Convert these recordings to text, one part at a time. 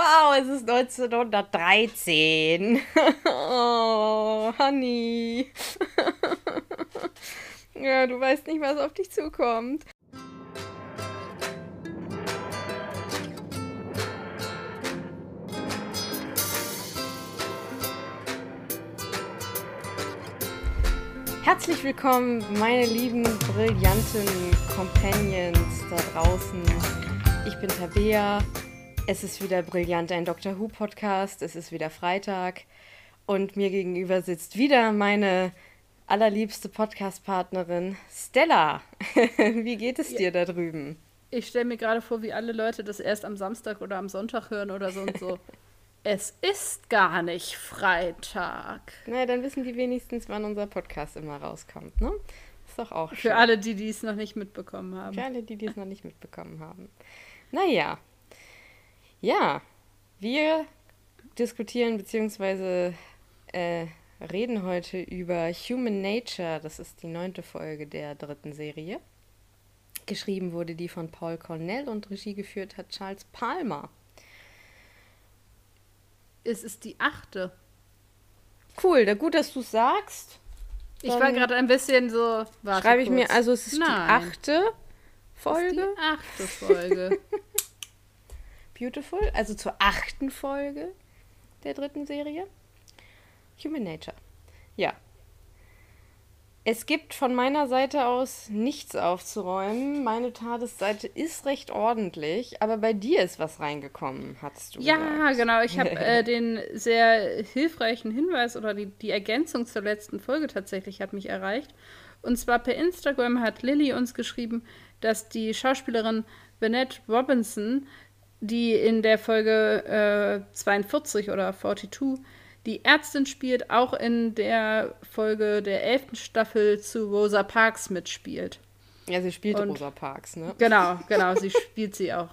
Wow, es ist 1913. Oh, Honey. Ja, du weißt nicht, was auf dich zukommt. Herzlich willkommen, meine lieben, brillanten Companions da draußen. Ich bin Tabea. Es ist wieder brillant, ein Doctor Who Podcast. Es ist wieder Freitag. Und mir gegenüber sitzt wieder meine allerliebste Podcast-Partnerin Stella. wie geht es dir da drüben? Ich stelle mir gerade vor, wie alle Leute das erst am Samstag oder am Sonntag hören oder so und so. es ist gar nicht Freitag. Na, dann wissen die wenigstens, wann unser Podcast immer rauskommt, ne? Ist doch auch schön. Für alle, die die es noch nicht mitbekommen haben. Für alle, die die es noch nicht mitbekommen haben. Naja. Ja, wir diskutieren bzw. Äh, reden heute über Human Nature. Das ist die neunte Folge der dritten Serie. Geschrieben wurde die von Paul Cornell und Regie geführt hat Charles Palmer. Es ist die achte. Cool, da gut, dass du sagst. Ich war gerade ein bisschen so. Schreibe ich kurz. mir, also es ist Nein. die achte Folge. Es ist die achte Folge. Beautiful, also zur achten Folge der dritten Serie. Human Nature. Ja. Es gibt von meiner Seite aus nichts aufzuräumen. Meine Tadesseite ist recht ordentlich, aber bei dir ist was reingekommen, hast du Ja, gesagt. genau. Ich habe äh, den sehr hilfreichen Hinweis oder die, die Ergänzung zur letzten Folge tatsächlich hat mich erreicht. Und zwar per Instagram hat Lilly uns geschrieben, dass die Schauspielerin Bennett Robinson, die in der Folge äh, 42 oder 42 die Ärztin spielt, auch in der Folge der elften Staffel zu Rosa Parks mitspielt. Ja, sie spielt Und, Rosa Parks, ne? Genau, genau, sie spielt sie auch.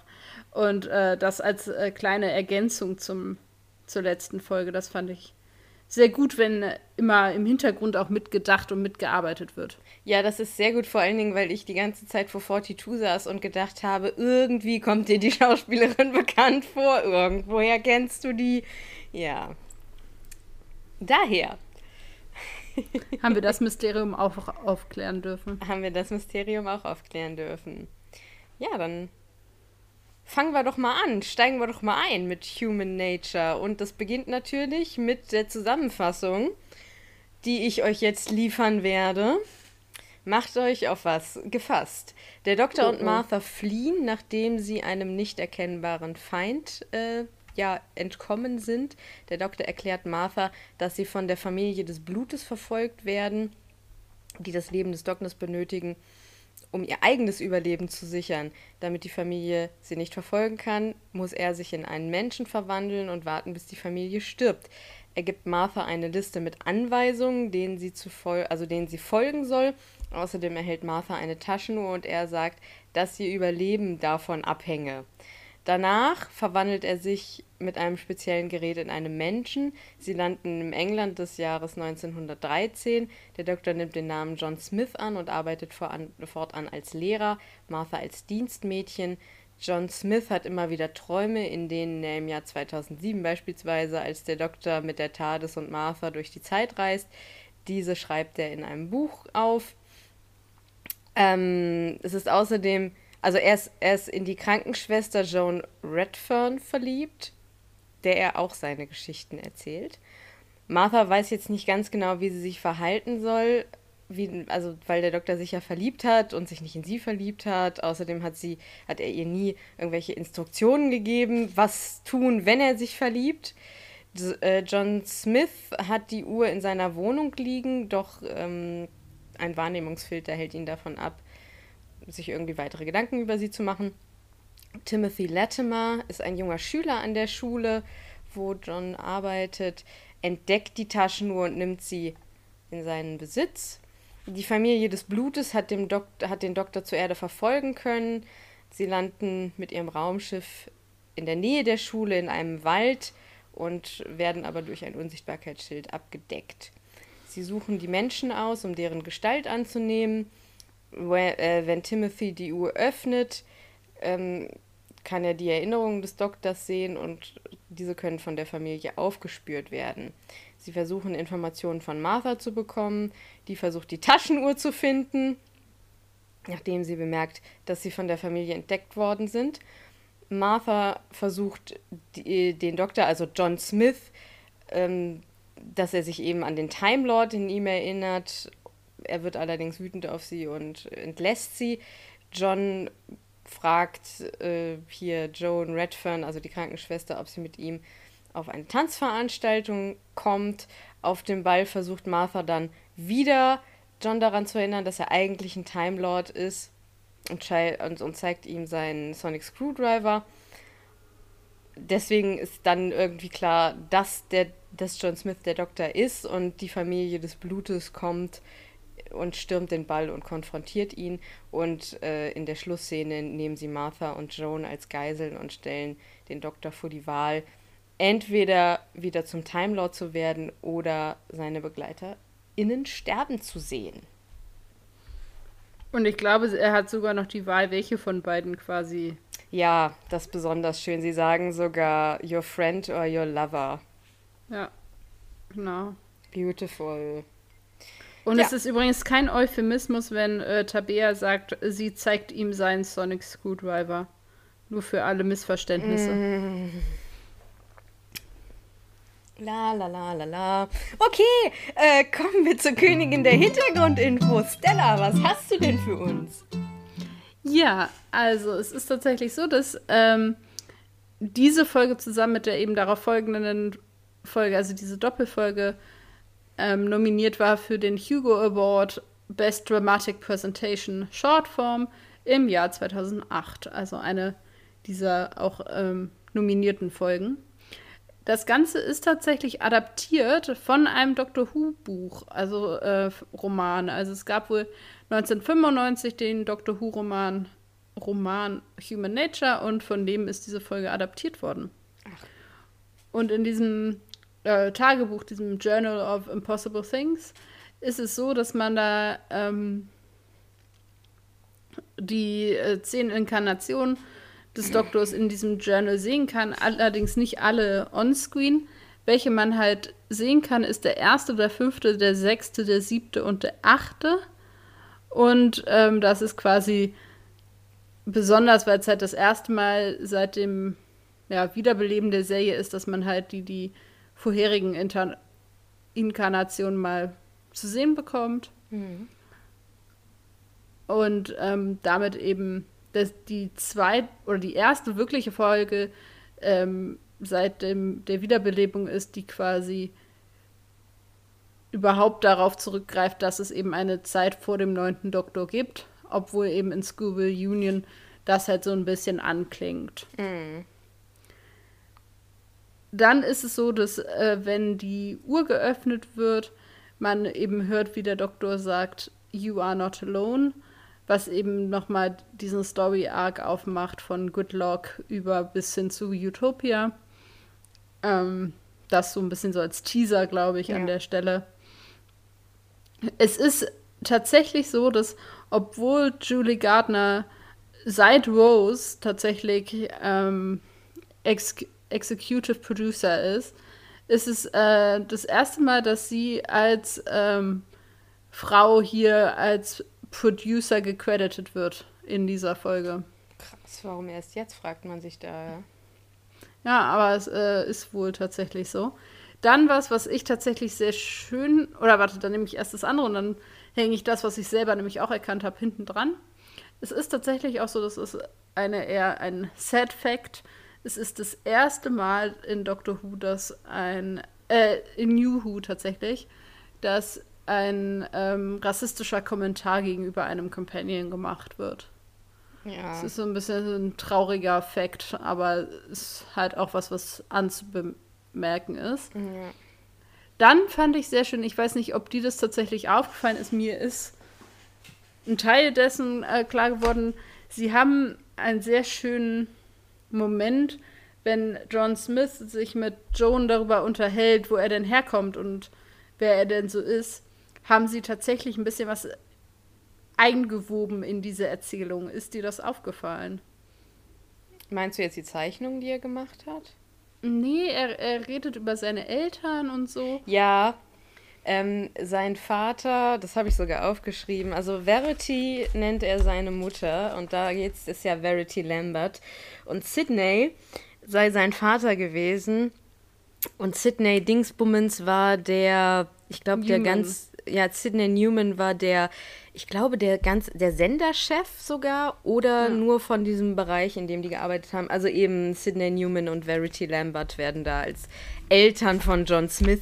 Und äh, das als äh, kleine Ergänzung zum, zur letzten Folge, das fand ich sehr gut, wenn immer im Hintergrund auch mitgedacht und mitgearbeitet wird. Ja, das ist sehr gut, vor allen Dingen, weil ich die ganze Zeit vor 42 saß und gedacht habe, irgendwie kommt dir die Schauspielerin bekannt vor, irgendwoher kennst du die. Ja, Daher. Haben wir das Mysterium auch aufklären dürfen? Haben wir das Mysterium auch aufklären dürfen. Ja, dann fangen wir doch mal an, steigen wir doch mal ein mit Human Nature. Und das beginnt natürlich mit der Zusammenfassung, die ich euch jetzt liefern werde. Macht euch auf was gefasst. Der Doktor oh, und Martha fliehen, nachdem sie einem nicht erkennbaren Feind äh, ja entkommen sind. Der Doktor erklärt Martha, dass sie von der Familie des Blutes verfolgt werden, die das Leben des Doktors benötigen, um ihr eigenes Überleben zu sichern. Damit die Familie sie nicht verfolgen kann, muss er sich in einen Menschen verwandeln und warten, bis die Familie stirbt. Er gibt Martha eine Liste mit Anweisungen, denen sie, zu also denen sie folgen soll. Außerdem erhält Martha eine Taschenuhr und er sagt, dass ihr Überleben davon abhänge. Danach verwandelt er sich mit einem speziellen Gerät in einen Menschen. Sie landen im England des Jahres 1913. Der Doktor nimmt den Namen John Smith an und arbeitet fortan als Lehrer, Martha als Dienstmädchen. John Smith hat immer wieder Träume, in denen er im Jahr 2007 beispielsweise als der Doktor mit der TARDIS und Martha durch die Zeit reist. Diese schreibt er in einem Buch auf. Ähm, es ist außerdem also er ist, er ist in die Krankenschwester Joan Redfern verliebt, der er auch seine Geschichten erzählt. Martha weiß jetzt nicht ganz genau, wie sie sich verhalten soll, wie, also weil der Doktor sich ja verliebt hat und sich nicht in sie verliebt hat. Außerdem hat sie, hat er ihr nie irgendwelche Instruktionen gegeben, was tun, wenn er sich verliebt. Äh, John Smith hat die Uhr in seiner Wohnung liegen, doch ähm, ein Wahrnehmungsfilter hält ihn davon ab, sich irgendwie weitere Gedanken über sie zu machen. Timothy Latimer ist ein junger Schüler an der Schule, wo John arbeitet, entdeckt die Taschenuhr und nimmt sie in seinen Besitz. Die Familie des Blutes hat, dem Doktor, hat den Doktor zur Erde verfolgen können. Sie landen mit ihrem Raumschiff in der Nähe der Schule in einem Wald und werden aber durch ein Unsichtbarkeitsschild abgedeckt. Sie suchen die Menschen aus, um deren Gestalt anzunehmen wenn Timothy die Uhr öffnet, ähm, kann er die Erinnerungen des Doktors sehen und diese können von der Familie aufgespürt werden. Sie versuchen Informationen von Martha zu bekommen, die versucht die Taschenuhr zu finden, nachdem sie bemerkt, dass sie von der Familie entdeckt worden sind. Martha versucht die, den Doktor, also John Smith, ähm, dass er sich eben an den Time Lord in ihm erinnert. Er wird allerdings wütend auf sie und entlässt sie. John fragt äh, hier Joan Redfern, also die Krankenschwester, ob sie mit ihm auf eine Tanzveranstaltung kommt. Auf dem Ball versucht Martha dann wieder John daran zu erinnern, dass er eigentlich ein Time Lord ist und, und, und zeigt ihm seinen Sonic Screwdriver. Deswegen ist dann irgendwie klar, dass, der, dass John Smith der Doktor ist und die Familie des Blutes kommt und stürmt den Ball und konfrontiert ihn. Und äh, in der Schlussszene nehmen sie Martha und Joan als Geiseln und stellen den Doktor vor die Wahl, entweder wieder zum Time Lord zu werden oder seine BegleiterInnen sterben zu sehen. Und ich glaube, er hat sogar noch die Wahl, welche von beiden quasi. Ja, das ist besonders schön. Sie sagen sogar your friend or your lover. Ja, genau. Beautiful. Und ja. es ist übrigens kein Euphemismus, wenn äh, Tabea sagt, sie zeigt ihm seinen Sonic Screwdriver. Nur für alle Missverständnisse. Mm. La la la la la. Okay, äh, kommen wir zur Königin der Hintergrundinfos. Stella, was hast du denn für uns? Ja, also es ist tatsächlich so, dass ähm, diese Folge zusammen mit der eben darauf folgenden Folge, also diese Doppelfolge, ähm, nominiert war für den Hugo Award Best Dramatic Presentation Shortform im Jahr 2008. Also eine dieser auch ähm, nominierten Folgen. Das Ganze ist tatsächlich adaptiert von einem Doctor Who-Buch, also äh, Roman. Also es gab wohl 1995 den Doctor Who-Roman Roman Human Nature und von dem ist diese Folge adaptiert worden. Ach. Und in diesem äh, Tagebuch, diesem Journal of Impossible Things, ist es so, dass man da ähm, die äh, zehn Inkarnationen des Doktors in diesem Journal sehen kann, allerdings nicht alle onscreen. Welche man halt sehen kann, ist der erste, der fünfte, der sechste, der siebte und der achte. Und ähm, das ist quasi besonders, weil es halt das erste Mal seit dem ja, Wiederbeleben der Serie ist, dass man halt die, die vorherigen Inter Inkarnationen mal zu sehen bekommt. Mhm. Und ähm, damit eben das, die zweite oder die erste wirkliche Folge ähm, seit dem, der Wiederbelebung ist, die quasi überhaupt darauf zurückgreift, dass es eben eine Zeit vor dem neunten Doktor gibt, obwohl eben in Scooby Union das halt so ein bisschen anklingt. Mhm. Dann ist es so, dass äh, wenn die Uhr geöffnet wird, man eben hört, wie der Doktor sagt, You are not alone, was eben nochmal diesen Story-Arc aufmacht von Good Luck über bis hin zu Utopia. Ähm, das so ein bisschen so als Teaser, glaube ich, ja. an der Stelle. Es ist tatsächlich so, dass obwohl Julie Gardner seit Rose tatsächlich ähm, ex Executive Producer ist, ist es äh, das erste Mal, dass sie als ähm, Frau hier als Producer gecredited wird in dieser Folge. Krass, warum erst jetzt, fragt man sich da. Ja, aber es äh, ist wohl tatsächlich so. Dann was, was ich tatsächlich sehr schön, oder warte, dann nehme ich erst das andere und dann hänge ich das, was ich selber nämlich auch erkannt habe, hinten dran. Es ist tatsächlich auch so, das ist eine eher ein Sad Fact, es ist das erste Mal in Doctor Who, dass ein, äh, in New Who tatsächlich, dass ein ähm, rassistischer Kommentar gegenüber einem Companion gemacht wird. Ja. Es ist so ein bisschen ein trauriger Fakt, aber es ist halt auch was, was anzubemerken ist. Ja. Dann fand ich sehr schön, ich weiß nicht, ob dir das tatsächlich aufgefallen ist, mir ist ein Teil dessen äh, klar geworden, sie haben einen sehr schönen Moment, wenn John Smith sich mit Joan darüber unterhält, wo er denn herkommt und wer er denn so ist, haben sie tatsächlich ein bisschen was eingewoben in diese Erzählung. Ist dir das aufgefallen? Meinst du jetzt die Zeichnung, die er gemacht hat? Nee, er, er redet über seine Eltern und so. Ja, ähm, sein Vater, das habe ich sogar aufgeschrieben, also Verity nennt er seine Mutter und da jetzt ist ja Verity Lambert und Sydney sei sein Vater gewesen und Sydney Dingsbummens war der, ich glaube, der ganz, ja, Sydney Newman war der, ich glaube, der ganz, der Senderchef sogar oder ja. nur von diesem Bereich, in dem die gearbeitet haben. Also eben Sydney Newman und Verity Lambert werden da als Eltern von John Smith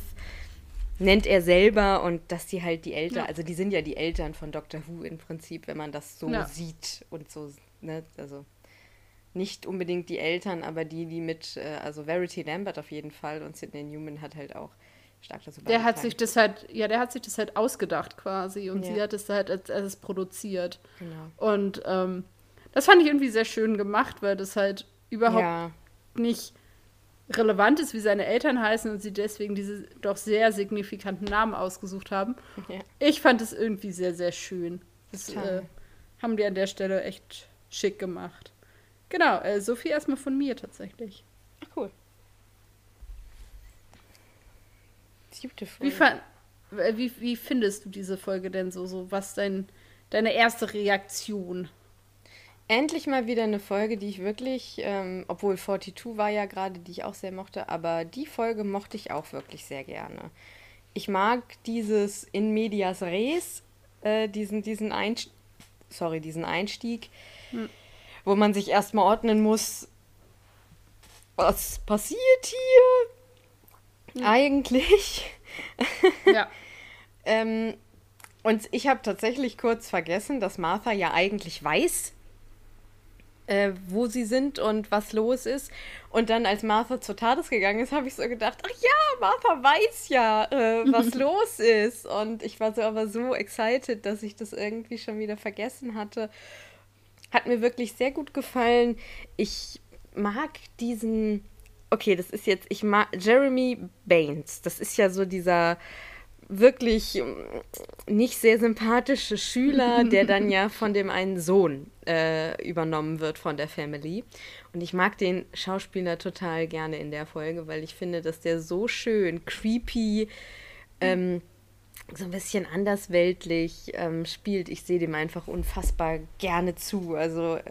nennt er selber und dass die halt die Eltern, ja. also die sind ja die Eltern von Doctor Who im Prinzip, wenn man das so ja. sieht und so, ne, also nicht unbedingt die Eltern, aber die, die mit, äh, also Verity Lambert auf jeden Fall und Sidney Newman hat halt auch stark dazu Der hat sich das halt, ja, der hat sich das halt ausgedacht quasi und ja. sie hat es halt als, als produziert. Genau. Und ähm, das fand ich irgendwie sehr schön gemacht, weil das halt überhaupt nicht relevant ist, wie seine Eltern heißen und sie deswegen diese doch sehr signifikanten Namen ausgesucht haben. Ja. Ich fand es irgendwie sehr, sehr schön. Das äh, haben die an der Stelle echt schick gemacht. Genau, äh, so viel erstmal von mir tatsächlich. Ach, cool. Wie, wie, wie findest du diese Folge denn so? so was dein, deine erste Reaktion? Endlich mal wieder eine Folge, die ich wirklich, ähm, obwohl 42 war ja gerade, die ich auch sehr mochte, aber die Folge mochte ich auch wirklich sehr gerne. Ich mag dieses in medias res, äh, diesen, diesen, Einst sorry, diesen Einstieg, hm. wo man sich erstmal ordnen muss, was passiert hier hm. eigentlich. Ja. ähm, und ich habe tatsächlich kurz vergessen, dass Martha ja eigentlich weiß, äh, wo sie sind und was los ist. Und dann, als Martha zur TARDIS gegangen ist, habe ich so gedacht, ach ja, Martha weiß ja, äh, was los ist. Und ich war so aber so excited, dass ich das irgendwie schon wieder vergessen hatte. Hat mir wirklich sehr gut gefallen. Ich mag diesen, okay, das ist jetzt, ich mag Jeremy Baines. Das ist ja so dieser wirklich ähm, nicht sehr sympathische Schüler, der dann ja von dem einen Sohn äh, übernommen wird von der Family. Und ich mag den Schauspieler total gerne in der Folge, weil ich finde, dass der so schön creepy, ähm, so ein bisschen andersweltlich ähm, spielt. Ich sehe dem einfach unfassbar gerne zu. Also äh,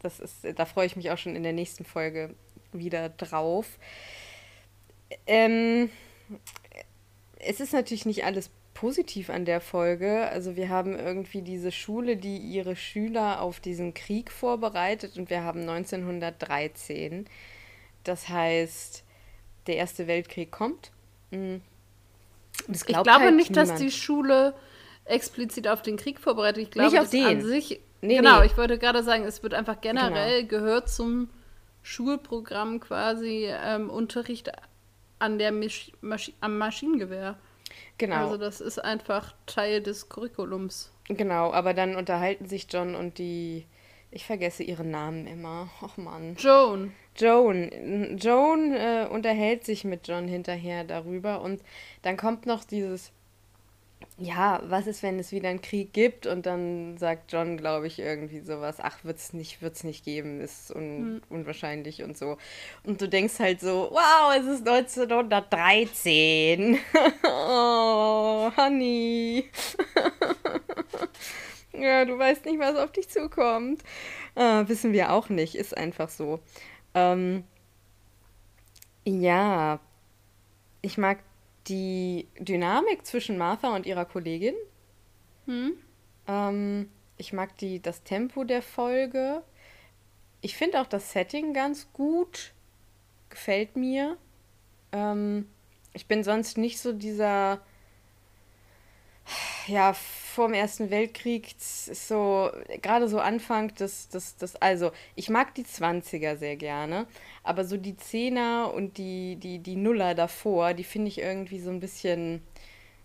das ist, da freue ich mich auch schon in der nächsten Folge wieder drauf. Ähm, es ist natürlich nicht alles positiv an der Folge. Also wir haben irgendwie diese Schule, die ihre Schüler auf diesen Krieg vorbereitet und wir haben 1913. Das heißt, der Erste Weltkrieg kommt. Mhm. ich glaube halt nicht, niemand. dass die Schule explizit auf den Krieg vorbereitet. Ich glaube, nicht auf den. an sich. Nee, genau, nee. ich wollte gerade sagen, es wird einfach generell genau. gehört zum Schulprogramm quasi ähm, Unterricht an der Masch Masch am Maschinengewehr. Genau. Also das ist einfach Teil des Curriculums. Genau, aber dann unterhalten sich John und die, ich vergesse ihren Namen immer. Och Mann. Joan. Joan. Joan äh, unterhält sich mit John hinterher darüber und dann kommt noch dieses ja, was ist, wenn es wieder einen Krieg gibt? Und dann sagt John, glaube ich, irgendwie sowas, ach, wird es nicht, wird's nicht geben, ist un hm. unwahrscheinlich und so. Und du denkst halt so, wow, es ist 1913. oh, Honey. ja, du weißt nicht, was auf dich zukommt. Äh, wissen wir auch nicht, ist einfach so. Ähm, ja, ich mag die Dynamik zwischen Martha und ihrer Kollegin. Hm? Ähm, ich mag die, das Tempo der Folge. Ich finde auch das Setting ganz gut. Gefällt mir. Ähm, ich bin sonst nicht so dieser ja, vor dem Ersten Weltkrieg so, gerade so Anfang des, des, des, also ich mag die 20er sehr gerne, aber so die Zehner und die, die, die Nuller davor, die finde ich irgendwie so ein bisschen,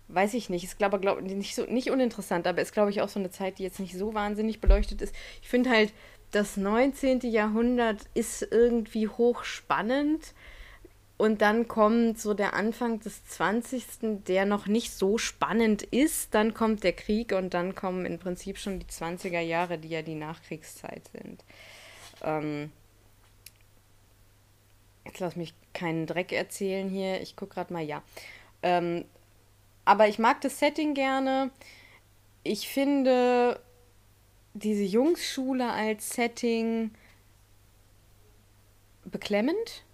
weiß ich nicht, ist glaube glaub, nicht so, nicht uninteressant, aber ist glaube ich auch so eine Zeit, die jetzt nicht so wahnsinnig beleuchtet ist. Ich finde halt, das 19. Jahrhundert ist irgendwie hochspannend und dann kommt so der Anfang des 20., der noch nicht so spannend ist. Dann kommt der Krieg und dann kommen im Prinzip schon die 20er Jahre, die ja die Nachkriegszeit sind. Ähm Jetzt lass mich keinen Dreck erzählen hier. Ich gucke gerade mal, ja. Ähm, aber ich mag das Setting gerne. Ich finde diese Jungsschule als Setting beklemmend.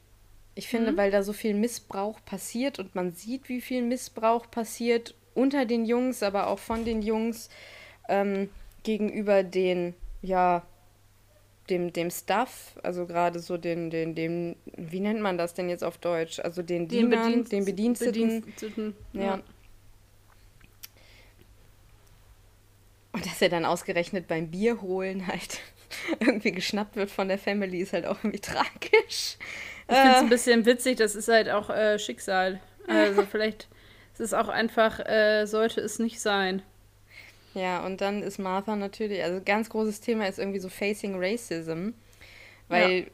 Ich finde, mhm. weil da so viel Missbrauch passiert und man sieht, wie viel Missbrauch passiert unter den Jungs, aber auch von den Jungs ähm, gegenüber den, ja, dem, dem Stuff, also gerade so den, den, dem, wie nennt man das denn jetzt auf Deutsch? Also den, den Dienern, Bedienst den Bediensteten. Bediensteten ja. ja. Und dass er dann ausgerechnet beim Bier holen halt irgendwie geschnappt wird von der Family, ist halt auch irgendwie tragisch. Ich finde es äh. ein bisschen witzig, das ist halt auch äh, Schicksal. Also vielleicht ist es auch einfach, äh, sollte es nicht sein. Ja, und dann ist Martha natürlich, also ganz großes Thema ist irgendwie so Facing Racism, weil ja.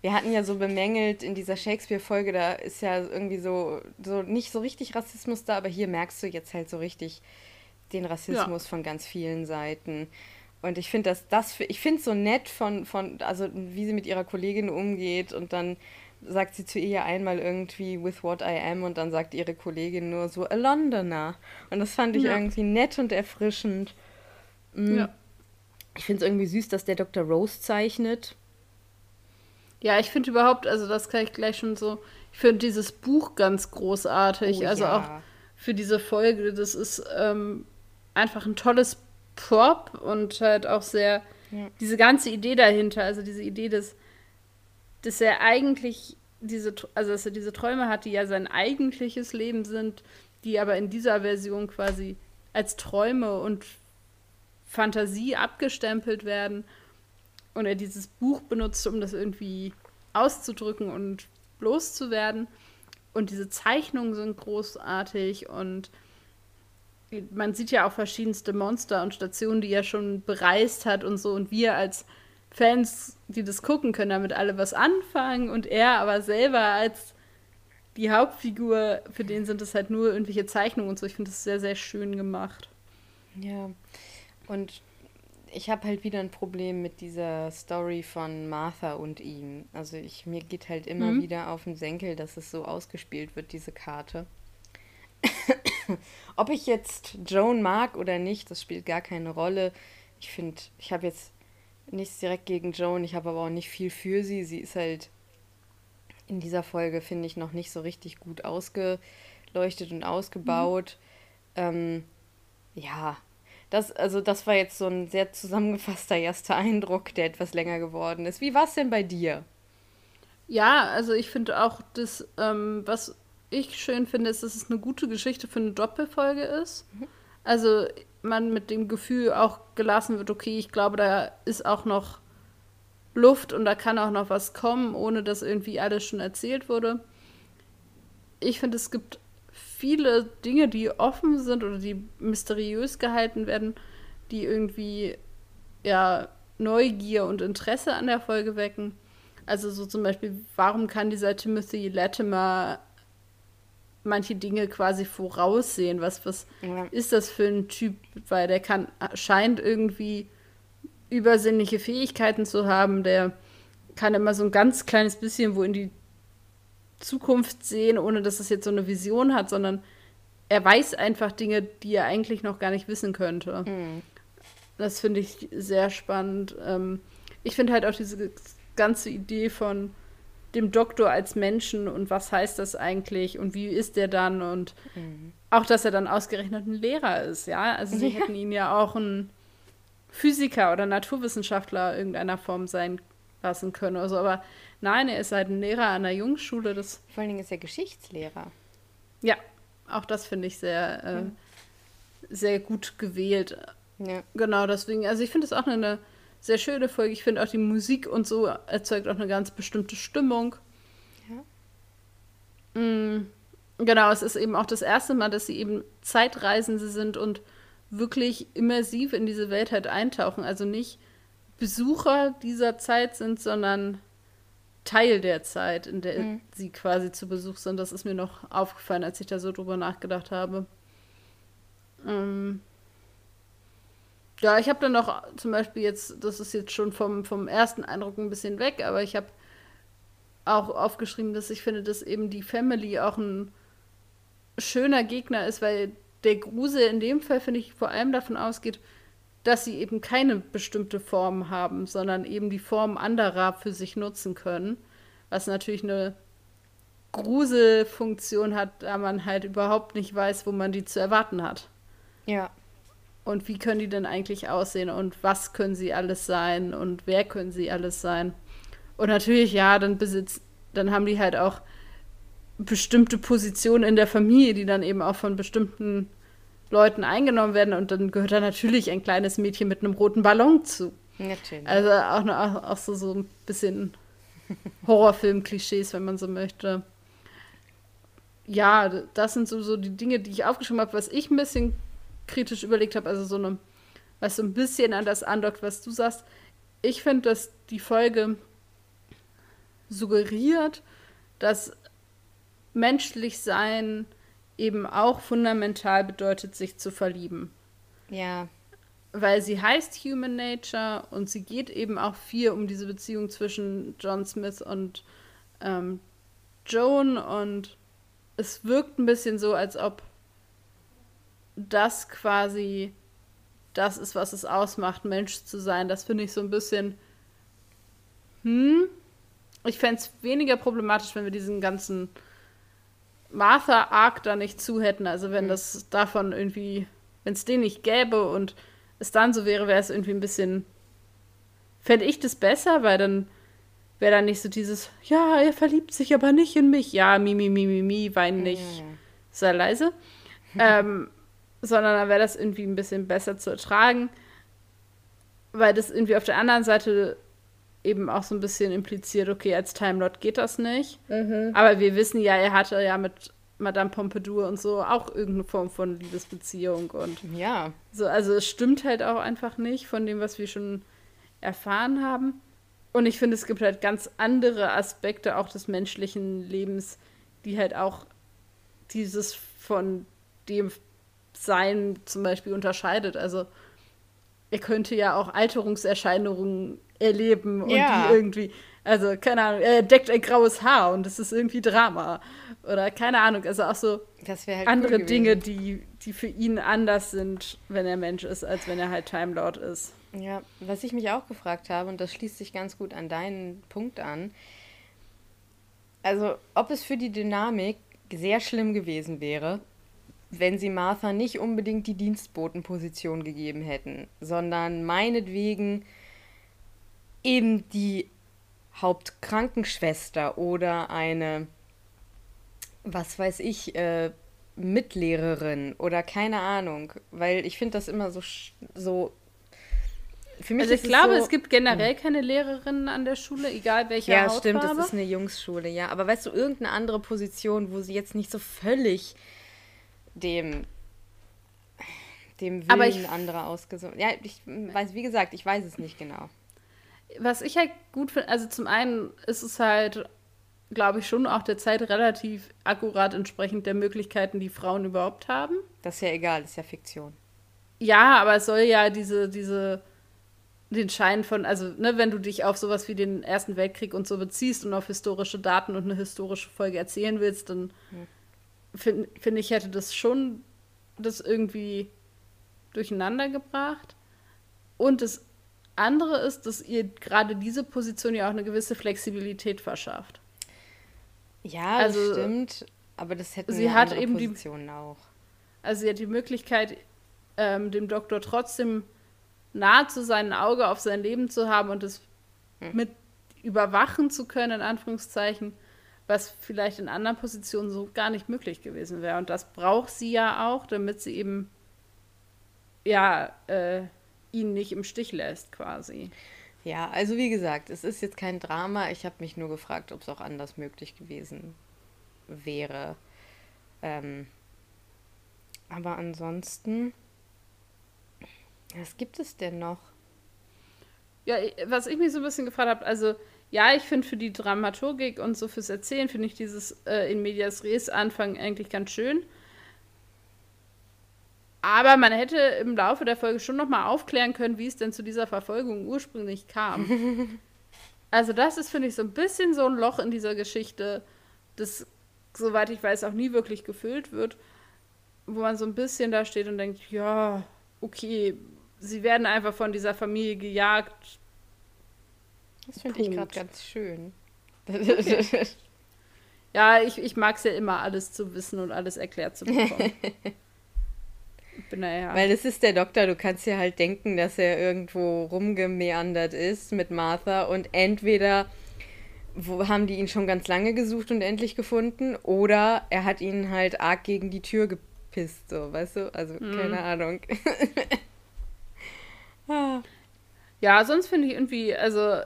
wir hatten ja so bemängelt in dieser Shakespeare-Folge, da ist ja irgendwie so, so nicht so richtig Rassismus da, aber hier merkst du jetzt halt so richtig den Rassismus ja. von ganz vielen Seiten. Und ich finde das, das, ich finde es so nett von, von, also wie sie mit ihrer Kollegin umgeht und dann sagt sie zu ihr einmal irgendwie with what I am und dann sagt ihre Kollegin nur so a Londoner. Und das fand ich ja. irgendwie nett und erfrischend. Mhm. Ja. Ich finde es irgendwie süß, dass der Dr. Rose zeichnet. Ja, ich finde überhaupt, also das kann ich gleich schon so, ich finde dieses Buch ganz großartig. Oh, also ja. auch für diese Folge, das ist ähm, einfach ein tolles Prop und halt auch sehr, ja. diese ganze Idee dahinter, also diese Idee des dass er eigentlich diese, also dass er diese Träume hat, die ja sein eigentliches Leben sind, die aber in dieser Version quasi als Träume und Fantasie abgestempelt werden und er dieses Buch benutzt, um das irgendwie auszudrücken und loszuwerden. Und diese Zeichnungen sind großartig und man sieht ja auch verschiedenste Monster und Stationen, die er schon bereist hat und so. Und wir als Fans, die das gucken, können damit alle was anfangen und er aber selber als die Hauptfigur, für den sind es halt nur irgendwelche Zeichnungen und so. Ich finde das sehr, sehr schön gemacht. Ja, und ich habe halt wieder ein Problem mit dieser Story von Martha und ihm. Also ich, mir geht halt immer mhm. wieder auf den Senkel, dass es so ausgespielt wird, diese Karte. Ob ich jetzt Joan mag oder nicht, das spielt gar keine Rolle. Ich finde, ich habe jetzt nichts direkt gegen Joan, ich habe aber auch nicht viel für sie. Sie ist halt in dieser Folge, finde ich, noch nicht so richtig gut ausgeleuchtet und ausgebaut. Mhm. Ähm, ja, das, also das war jetzt so ein sehr zusammengefasster erster Eindruck, der etwas länger geworden ist. Wie war es denn bei dir? Ja, also ich finde auch, das, ähm, was ich schön finde, ist, dass es eine gute Geschichte für eine Doppelfolge ist. Mhm. Also man mit dem Gefühl auch gelassen wird, okay, ich glaube, da ist auch noch Luft und da kann auch noch was kommen, ohne dass irgendwie alles schon erzählt wurde. Ich finde, es gibt viele Dinge, die offen sind oder die mysteriös gehalten werden, die irgendwie ja Neugier und Interesse an der Folge wecken. Also so zum Beispiel, warum kann dieser Timothy Latimer manche Dinge quasi voraussehen. Was, was ja. ist das für ein Typ? Weil der kann, scheint irgendwie übersinnliche Fähigkeiten zu haben. Der kann immer so ein ganz kleines bisschen wo in die Zukunft sehen, ohne dass es jetzt so eine Vision hat, sondern er weiß einfach Dinge, die er eigentlich noch gar nicht wissen könnte. Mhm. Das finde ich sehr spannend. Ähm, ich finde halt auch diese ganze Idee von dem Doktor als Menschen und was heißt das eigentlich und wie ist der dann und mhm. auch, dass er dann ausgerechnet ein Lehrer ist, ja. Also sie ja. hätten ihn ja auch ein Physiker oder Naturwissenschaftler irgendeiner Form sein lassen können oder so, aber nein, er ist halt ein Lehrer an der Jungsschule. Das Vor allen Dingen ist er Geschichtslehrer. Ja, auch das finde ich sehr, äh, mhm. sehr gut gewählt. Ja. Genau, deswegen, also ich finde es auch eine sehr schöne Folge. Ich finde auch die Musik und so erzeugt auch eine ganz bestimmte Stimmung. Ja. Mhm. Genau, es ist eben auch das erste Mal, dass sie eben Zeitreisende sind und wirklich immersiv in diese Welt halt eintauchen. Also nicht Besucher dieser Zeit sind, sondern Teil der Zeit, in der mhm. sie quasi zu Besuch sind. Das ist mir noch aufgefallen, als ich da so drüber nachgedacht habe. Ähm, ja, ich habe dann noch zum Beispiel jetzt, das ist jetzt schon vom, vom ersten Eindruck ein bisschen weg, aber ich habe auch aufgeschrieben, dass ich finde, dass eben die Family auch ein schöner Gegner ist, weil der Grusel in dem Fall, finde ich, vor allem davon ausgeht, dass sie eben keine bestimmte Form haben, sondern eben die Form anderer für sich nutzen können. Was natürlich eine Gruselfunktion hat, da man halt überhaupt nicht weiß, wo man die zu erwarten hat. Ja. Und wie können die denn eigentlich aussehen und was können sie alles sein und wer können sie alles sein? Und natürlich, ja, dann besitzt, dann haben die halt auch bestimmte Positionen in der Familie, die dann eben auch von bestimmten Leuten eingenommen werden und dann gehört da natürlich ein kleines Mädchen mit einem roten Ballon zu. Natürlich. Also auch, auch, auch so, so ein bisschen Horrorfilm-Klischees, wenn man so möchte. Ja, das sind so, so die Dinge, die ich aufgeschrieben habe, was ich ein bisschen kritisch überlegt habe, also so eine, was so ein bisschen an das andockt, was du sagst. Ich finde, dass die Folge suggeriert, dass menschlich sein eben auch fundamental bedeutet, sich zu verlieben. Ja. Weil sie heißt Human Nature und sie geht eben auch viel um diese Beziehung zwischen John Smith und ähm, Joan und es wirkt ein bisschen so, als ob das quasi das ist, was es ausmacht, Mensch zu sein. Das finde ich so ein bisschen, hm, ich fände es weniger problematisch, wenn wir diesen ganzen Martha-Arc da nicht zu hätten. Also wenn mhm. das davon irgendwie, wenn es den nicht gäbe und es dann so wäre, wäre es irgendwie ein bisschen, fände ich das besser, weil dann wäre dann nicht so dieses, ja, er verliebt sich aber nicht in mich. Ja, mi, mi, mi, mi, mi, wein nicht, ja. sei leise. ähm, sondern dann wäre das irgendwie ein bisschen besser zu ertragen, weil das irgendwie auf der anderen Seite eben auch so ein bisschen impliziert, okay, als Time Lord geht das nicht. Mhm. Aber wir wissen ja, er hatte ja mit Madame Pompadour und so auch irgendeine Form von Liebesbeziehung und ja. So, also es stimmt halt auch einfach nicht von dem, was wir schon erfahren haben. Und ich finde, es gibt halt ganz andere Aspekte auch des menschlichen Lebens, die halt auch dieses von dem Sein zum Beispiel unterscheidet. Also er könnte ja auch Alterungserscheinungen erleben und ja. die irgendwie, also keine Ahnung, er deckt ein graues Haar und es ist irgendwie Drama. Oder keine Ahnung, also auch so halt andere cool Dinge, die, die für ihn anders sind, wenn er Mensch ist, als wenn er halt Time Lord ist. Ja, was ich mich auch gefragt habe, und das schließt sich ganz gut an deinen Punkt an, also ob es für die Dynamik sehr schlimm gewesen wäre, wenn sie Martha nicht unbedingt die Dienstbotenposition gegeben hätten, sondern meinetwegen eben die Hauptkrankenschwester oder eine, was weiß ich, äh, Mitlehrerin oder keine Ahnung, weil ich finde das immer so, so für mich also ich glaube, so, es gibt generell keine Lehrerinnen an der Schule, egal welche Ja, Hautfarbe. stimmt, es ist eine Jungsschule, ja. Aber weißt du, irgendeine andere Position, wo sie jetzt nicht so völlig dem dem Willen ich, anderer ausgesucht. Ja, ich weiß, wie gesagt, ich weiß es nicht genau was ich halt gut finde, also zum einen ist es halt, glaube ich, schon auch der Zeit relativ akkurat entsprechend der Möglichkeiten, die Frauen überhaupt haben. Das ist ja egal, das ist ja Fiktion. Ja, aber es soll ja diese, diese, den Schein von, also, ne, wenn du dich auf sowas wie den Ersten Weltkrieg und so beziehst und auf historische Daten und eine historische Folge erzählen willst, dann hm. Finde find ich, hätte das schon das irgendwie durcheinander gebracht. Und es andere ist, dass ihr gerade diese Position ja auch eine gewisse Flexibilität verschafft. Ja, also, das stimmt. Aber das hätten sie hat eben Positionen die, auch. Also sie hat die Möglichkeit, ähm, dem Doktor trotzdem nahe zu sein, ein Auge auf sein Leben zu haben und es hm. mit überwachen zu können, in Anführungszeichen, was vielleicht in anderen Positionen so gar nicht möglich gewesen wäre. Und das braucht sie ja auch, damit sie eben ja äh, ihn nicht im Stich lässt, quasi. Ja, also wie gesagt, es ist jetzt kein Drama. Ich habe mich nur gefragt, ob es auch anders möglich gewesen wäre. Ähm, aber ansonsten, was gibt es denn noch? Ja, was ich mich so ein bisschen gefragt habe, also ja, ich finde für die Dramaturgik und so fürs Erzählen, finde ich dieses äh, in Medias Res Anfang eigentlich ganz schön. Aber man hätte im Laufe der Folge schon noch mal aufklären können, wie es denn zu dieser Verfolgung ursprünglich kam. Also das ist, finde ich, so ein bisschen so ein Loch in dieser Geschichte, das, soweit ich weiß, auch nie wirklich gefüllt wird, wo man so ein bisschen da steht und denkt, ja, okay, sie werden einfach von dieser Familie gejagt. Das finde ich gerade ganz schön. Okay. ja, ich, ich mag es ja immer, alles zu wissen und alles erklärt zu bekommen. Naja. Weil es ist der Doktor, du kannst dir halt denken, dass er irgendwo rumgemeandert ist mit Martha und entweder wo haben die ihn schon ganz lange gesucht und endlich gefunden oder er hat ihn halt arg gegen die Tür gepisst, so, weißt du? Also, mhm. keine Ahnung. Ja, sonst finde ich irgendwie, also.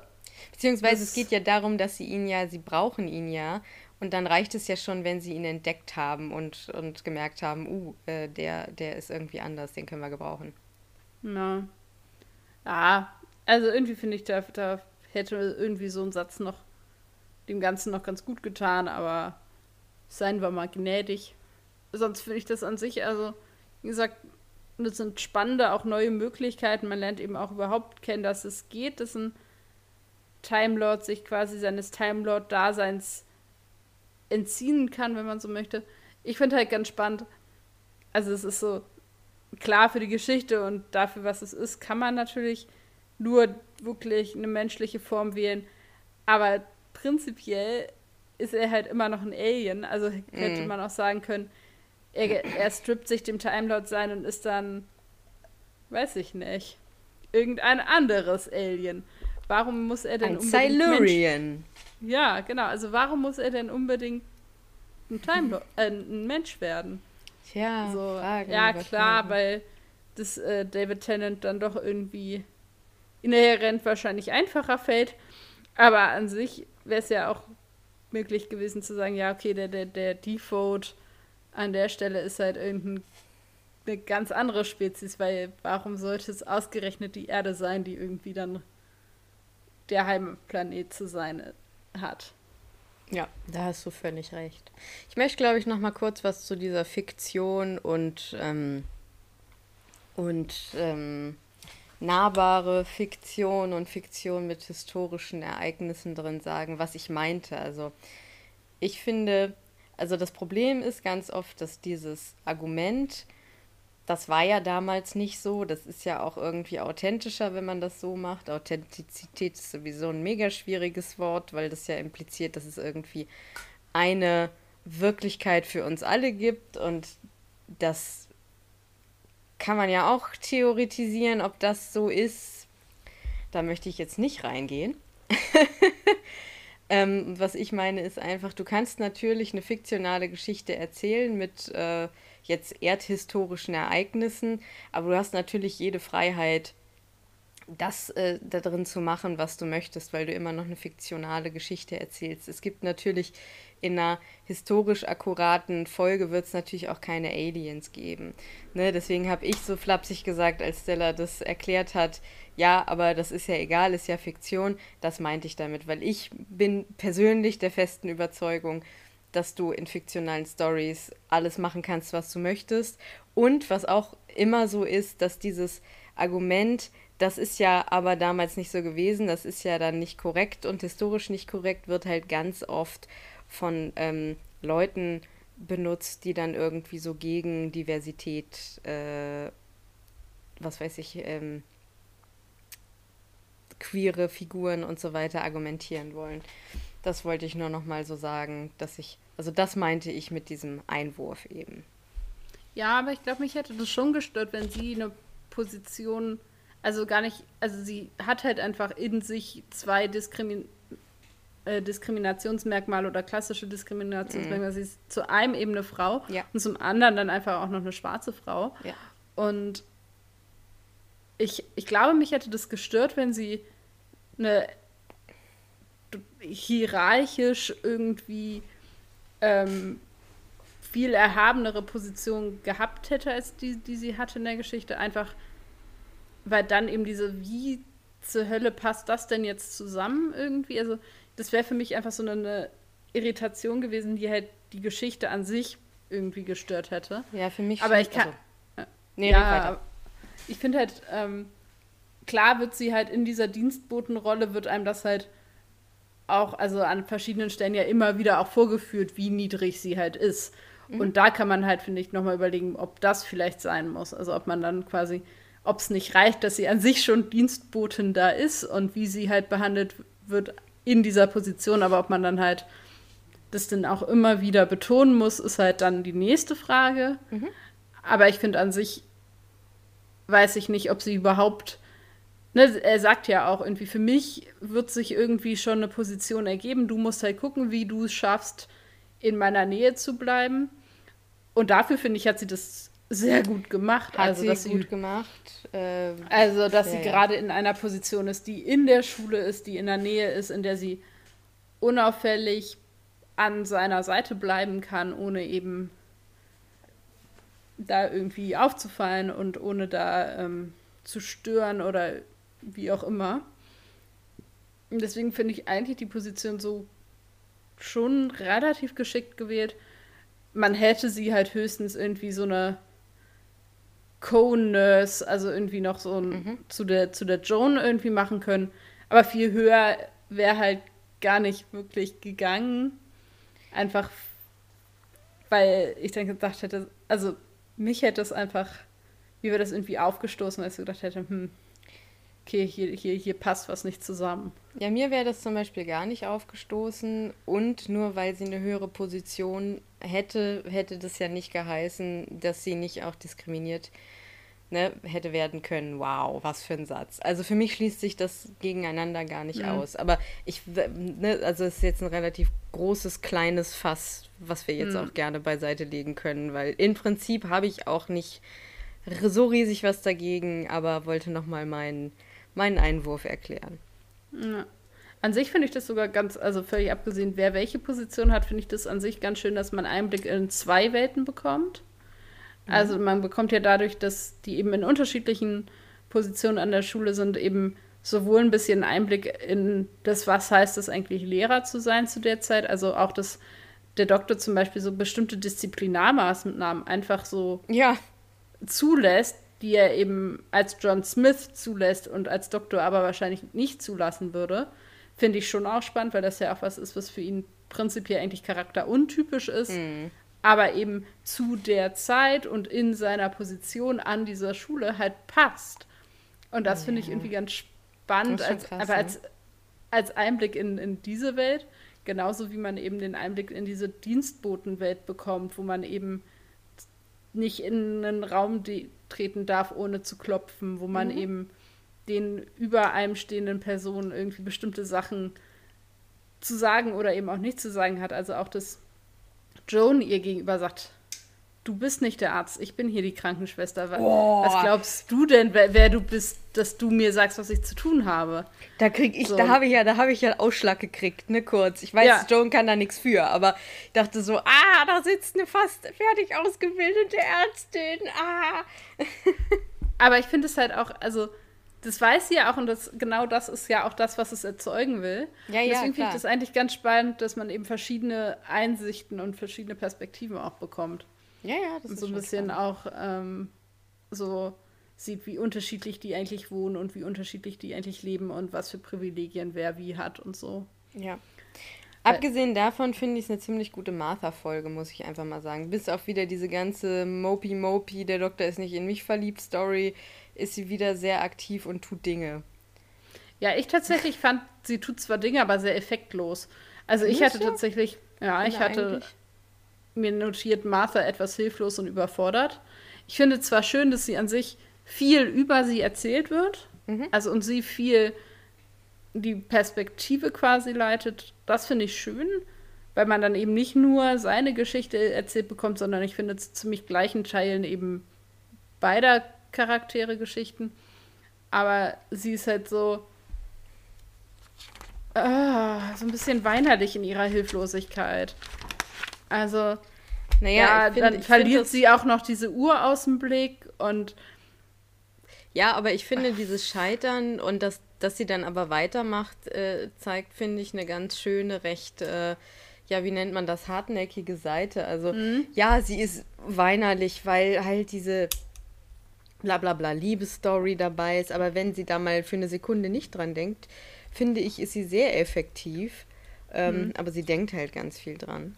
Beziehungsweise es geht ja darum, dass sie ihn ja, sie brauchen ihn ja und dann reicht es ja schon, wenn sie ihn entdeckt haben und, und gemerkt haben, uh, äh, der, der ist irgendwie anders, den können wir gebrauchen. Ja. Ja, also irgendwie finde ich, da, da hätte irgendwie so ein Satz noch dem Ganzen noch ganz gut getan, aber seien wir mal gnädig. Sonst finde ich das an sich, also, wie gesagt, das sind spannende, auch neue Möglichkeiten. Man lernt eben auch überhaupt kennen, dass es geht, dass ein Time Lord sich quasi seines Time Lord-Daseins entziehen kann, wenn man so möchte. Ich finde halt ganz spannend. Also es ist so klar für die Geschichte und dafür, was es ist, kann man natürlich nur wirklich eine menschliche Form wählen. Aber prinzipiell ist er halt immer noch ein Alien. Also hätte mm. man auch sagen können, er, er strippt sich dem Time Lord sein und ist dann, weiß ich nicht, irgendein anderes Alien. Warum muss er denn ein unbedingt Silurian? Ja, genau. Also warum muss er denn unbedingt ein, Time äh, ein Mensch werden? Tja, so, Fragen, ja klar, Fragen. weil das äh, David Tennant dann doch irgendwie inhärent wahrscheinlich einfacher fällt. Aber an sich wäre es ja auch möglich gewesen zu sagen, ja, okay, der, der, der Default an der Stelle ist halt irgendeine ganz andere Spezies, weil warum sollte es ausgerechnet die Erde sein, die irgendwie dann der Heimplanet zu sein hat. Ja, da hast du völlig recht. Ich möchte, glaube ich, noch mal kurz was zu dieser Fiktion und, ähm, und ähm, nahbare Fiktion und Fiktion mit historischen Ereignissen drin sagen, was ich meinte. Also ich finde, also das Problem ist ganz oft, dass dieses Argument, das war ja damals nicht so. Das ist ja auch irgendwie authentischer, wenn man das so macht. Authentizität ist sowieso ein mega schwieriges Wort, weil das ja impliziert, dass es irgendwie eine Wirklichkeit für uns alle gibt. Und das kann man ja auch theoretisieren, ob das so ist. Da möchte ich jetzt nicht reingehen. ähm, was ich meine, ist einfach, du kannst natürlich eine fiktionale Geschichte erzählen mit. Äh, jetzt erdhistorischen Ereignissen, aber du hast natürlich jede Freiheit, das äh, da drin zu machen, was du möchtest, weil du immer noch eine fiktionale Geschichte erzählst. Es gibt natürlich in einer historisch akkuraten Folge wird es natürlich auch keine Aliens geben. Ne? Deswegen habe ich so flapsig gesagt, als Stella das erklärt hat, ja, aber das ist ja egal, ist ja Fiktion. Das meinte ich damit, weil ich bin persönlich der festen Überzeugung, dass du in fiktionalen Stories alles machen kannst, was du möchtest. Und was auch immer so ist, dass dieses Argument, das ist ja aber damals nicht so gewesen, das ist ja dann nicht korrekt und historisch nicht korrekt, wird halt ganz oft von ähm, Leuten benutzt, die dann irgendwie so gegen Diversität, äh, was weiß ich, ähm, queere Figuren und so weiter argumentieren wollen. Das wollte ich nur noch mal so sagen, dass ich also das meinte ich mit diesem Einwurf eben. Ja, aber ich glaube, mich hätte das schon gestört, wenn sie eine Position, also gar nicht, also sie hat halt einfach in sich zwei Diskrimi äh, Diskriminationsmerkmale oder klassische Diskriminationsmerkmale. Mm. Sie ist zu einem eben eine Frau ja. und zum anderen dann einfach auch noch eine schwarze Frau. Ja. Und ich, ich glaube, mich hätte das gestört, wenn sie eine hierarchisch irgendwie ähm, viel erhabenere Position gehabt hätte, als die, die sie hatte in der Geschichte. Einfach, weil dann eben diese, wie zur Hölle passt das denn jetzt zusammen irgendwie? Also, das wäre für mich einfach so eine, eine Irritation gewesen, die halt die Geschichte an sich irgendwie gestört hätte. Ja, für mich. Aber ich kann. Also, nee, ja, ich finde halt, ähm, klar wird sie halt in dieser Dienstbotenrolle, wird einem das halt auch, also an verschiedenen Stellen ja immer wieder auch vorgeführt, wie niedrig sie halt ist. Mhm. Und da kann man halt, finde ich, nochmal überlegen, ob das vielleicht sein muss. Also ob man dann quasi, ob es nicht reicht, dass sie an sich schon Dienstbotin da ist und wie sie halt behandelt wird in dieser Position, aber ob man dann halt das dann auch immer wieder betonen muss, ist halt dann die nächste Frage. Mhm. Aber ich finde an sich, weiß ich nicht, ob sie überhaupt ne, er sagt ja auch irgendwie, für mich wird sich irgendwie schon eine Position ergeben. Du musst halt gucken, wie du es schaffst, in meiner Nähe zu bleiben. Und dafür, finde ich, hat sie das sehr gut gemacht. Hat also, sie dass gut sie, gemacht. Äh, also, dass ja, sie gerade in einer Position ist, die in der Schule ist, die in der Nähe ist, in der sie unauffällig an seiner Seite bleiben kann, ohne eben da irgendwie aufzufallen und ohne da ähm, zu stören oder wie auch immer. Und deswegen finde ich eigentlich die Position so schon relativ geschickt gewählt. Man hätte sie halt höchstens irgendwie so eine Co-Nurse, also irgendwie noch so ein, Mhm. zu, der, zu der Joan irgendwie machen können. Aber viel höher wäre halt gar nicht wirklich gegangen. Einfach, weil ich dann gedacht hätte, also mich hätte es einfach, wie wir das irgendwie aufgestoßen, als ich gedacht hätte, hm, okay, hier, hier, hier passt was nicht zusammen. Ja, mir wäre das zum Beispiel gar nicht aufgestoßen und nur weil sie eine höhere Position hätte, hätte das ja nicht geheißen, dass sie nicht auch diskriminiert ne, hätte werden können. Wow, was für ein Satz. Also für mich schließt sich das gegeneinander gar nicht Mhm. aus. Aber ich, ne, also es ist jetzt ein relativ großes, kleines Fass, was wir jetzt Mhm. auch gerne beiseite legen können, weil im Prinzip habe ich auch nicht so riesig was dagegen, aber wollte nochmal meinen, meinen Einwurf erklären. Ja. An sich finde ich das sogar ganz, also völlig abgesehen, wer welche Position hat, finde ich das an sich ganz schön, dass man Einblick in zwei Welten bekommt. Also man bekommt ja dadurch, dass die eben in unterschiedlichen Positionen an der Schule sind, eben sowohl ein bisschen Einblick in das, was heißt es eigentlich, Lehrer zu sein zu der Zeit, also auch, dass der Doktor zum Beispiel so bestimmte Disziplinarmaßnahmen einfach so Ja, zulässt, die er eben als John Smith zulässt und als Doktor aber wahrscheinlich nicht zulassen würde, finde ich schon auch spannend, weil das ja auch was ist, was für ihn prinzipiell eigentlich charakteruntypisch ist, aber eben zu der Zeit und in seiner Position an dieser Schule halt passt. Und das finde ich irgendwie ganz spannend, als, krass, aber als, als Einblick in, in diese Welt, genauso wie man eben den Einblick in diese Dienstbotenwelt bekommt, wo man eben nicht in einen Raum treten darf, ohne zu klopfen, wo man eben den über einem stehenden Personen irgendwie bestimmte Sachen zu sagen oder eben auch nicht zu sagen hat. Also auch, dass Joan ihr gegenüber sagt, du bist nicht der Arzt, ich bin hier die Krankenschwester. Boah. Was glaubst du denn, wer, wer du bist, dass du mir sagst, was ich zu tun habe? Da krieg ich, So. da habe ich ja, da habe ich ja Ausschlag gekriegt, ne, kurz. Ich weiß, Ja. Joan kann da nichts für, aber ich dachte so, ah, da sitzt eine fast fertig ausgebildete Ärztin, ah. Aber ich finde es halt auch, also das weiß sie ja auch und das, genau das ist ja auch das, was es erzeugen will. Ja, ja, Deswegen finde ich das eigentlich ganz spannend, dass man eben verschiedene Einsichten und verschiedene Perspektiven auch bekommt. Ja, ja, das Und ist so ein bisschen spannend. auch ähm, so sieht, wie unterschiedlich die eigentlich wohnen und wie unterschiedlich die eigentlich leben und was für Privilegien wer wie hat und so. Ja. Abgesehen davon finde ich es eine ziemlich gute Martha-Folge, muss ich einfach mal sagen. Bis auf wieder diese ganze Mopey-Mopey, der Doktor ist nicht in mich verliebt Story, ist sie wieder sehr aktiv und tut Dinge. Ja, ich tatsächlich fand, sie tut zwar Dinge, aber sehr effektlos. Also ich hatte tatsächlich, ja, ich hatte eigentlich- mir notiert, Martha etwas hilflos und überfordert. Ich finde zwar schön, dass sie an sich viel über sie erzählt wird, Mhm. also und sie viel die Perspektive quasi leitet. Das finde ich schön, weil man dann eben nicht nur seine Geschichte erzählt bekommt, sondern ich finde zu ziemlich gleichen Teilen eben beider Charaktere Geschichten. Aber sie ist halt so ah, so ein bisschen weinerlich in ihrer Hilflosigkeit. Also Naja, ja, find- dann verliert das- sie auch noch diese Uhr aus dem Blick und Ja, aber ich finde, dieses Scheitern und dass, dass sie dann aber weitermacht, äh, zeigt, finde ich, eine ganz schöne, recht, äh, ja, wie nennt man das, hartnäckige Seite. Also, ja, sie ist weinerlich, weil halt diese bla bla bla Liebesstory dabei ist, aber wenn sie da mal für eine Sekunde nicht dran denkt, finde ich, ist sie sehr effektiv. Ähm, Aber sie denkt halt ganz viel dran.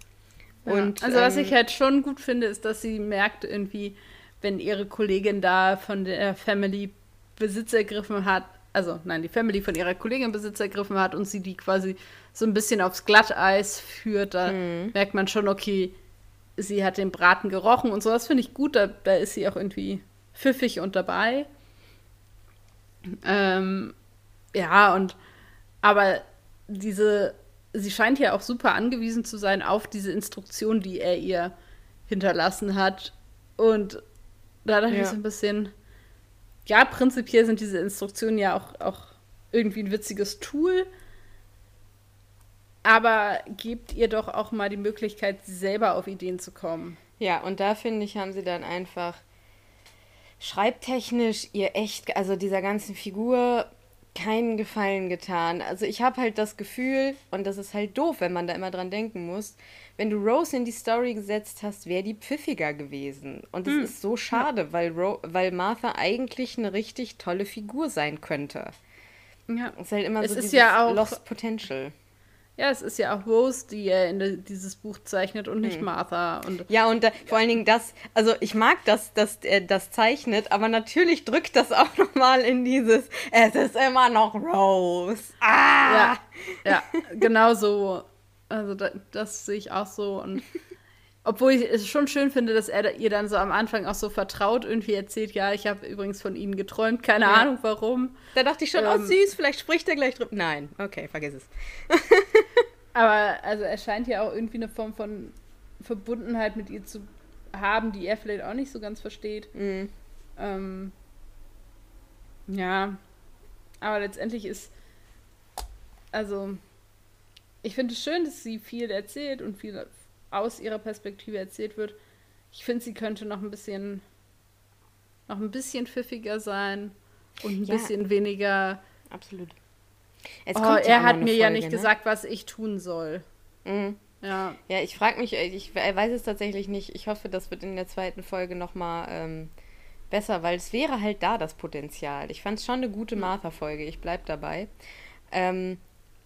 Und, also was ähm, ich halt schon gut finde, ist, dass sie merkt irgendwie, wenn ihre Kollegin da von der Family Besitz ergriffen hat, also nein, die Family von ihrer Kollegin Besitz ergriffen hat und sie die quasi so ein bisschen aufs Glatteis führt, da Mhm. merkt man schon, okay, sie hat den Braten gerochen und so. Das finde ich gut, da, da ist sie auch irgendwie pfiffig und dabei. Ähm, ja, und aber diese, sie scheint ja auch super angewiesen zu sein auf diese Instruktion, die er ihr hinterlassen hat. Und da dachte Ja. ich so ein bisschen, ja, prinzipiell sind diese Instruktionen ja auch, auch irgendwie ein witziges Tool. Aber gebt ihr doch auch mal die Möglichkeit, selber auf Ideen zu kommen. Ja, und da finde ich, haben sie dann einfach schreibtechnisch ihr echt, also dieser ganzen Figur keinen Gefallen getan. Also ich habe halt das Gefühl, und das ist halt doof, wenn man da immer dran denken muss, wenn du Rose in die Story gesetzt hast, wäre die pfiffiger gewesen. Und das ist so schade, weil, Ro weil Martha eigentlich eine richtig tolle Figur sein könnte. Ja. Es ist halt immer Es so ist dieses ja auch- Lost Potential. Ja, es ist ja auch Rose, die er in dieses Buch zeichnet und nicht Martha. Und Ja, und da, vor allen Dingen das, also ich mag, dass, dass er das zeichnet, aber natürlich drückt das auch nochmal in dieses, es ist immer noch Rose. Ah! ja, ja, genau so. Also da, das sehe ich auch so. Und obwohl ich es schon schön finde, dass er ihr dann so am Anfang auch so vertraut irgendwie erzählt, ja, ich habe übrigens von ihnen geträumt, keine Ja. Ahnung warum. Da dachte ich schon, oh Ähm. süß, vielleicht spricht er gleich drüber. Nein, okay, vergiss es. Aber also er scheint ja auch irgendwie eine Form von Verbundenheit mit ihr zu haben, die er vielleicht auch nicht so ganz versteht. Mhm. Ähm, ja, aber letztendlich ist, also, ich finde es schön, dass sie viel erzählt und viel aus ihrer Perspektive erzählt wird. Ich finde, sie könnte noch ein bisschen, noch ein bisschen pfiffiger sein und ein Ja. bisschen weniger. Absolut. Oh, ja er hat mir eine ja Folge, nicht ne? gesagt, was ich tun soll. Mhm. Ja, Ja, ich frage mich, äh, ich we- weiß es tatsächlich nicht. Ich hoffe, das wird in der zweiten Folge nochmal ähm, besser, weil es wäre halt da das Potenzial. Ich fand es schon eine gute Martha-Folge, ich bleib dabei. Ähm,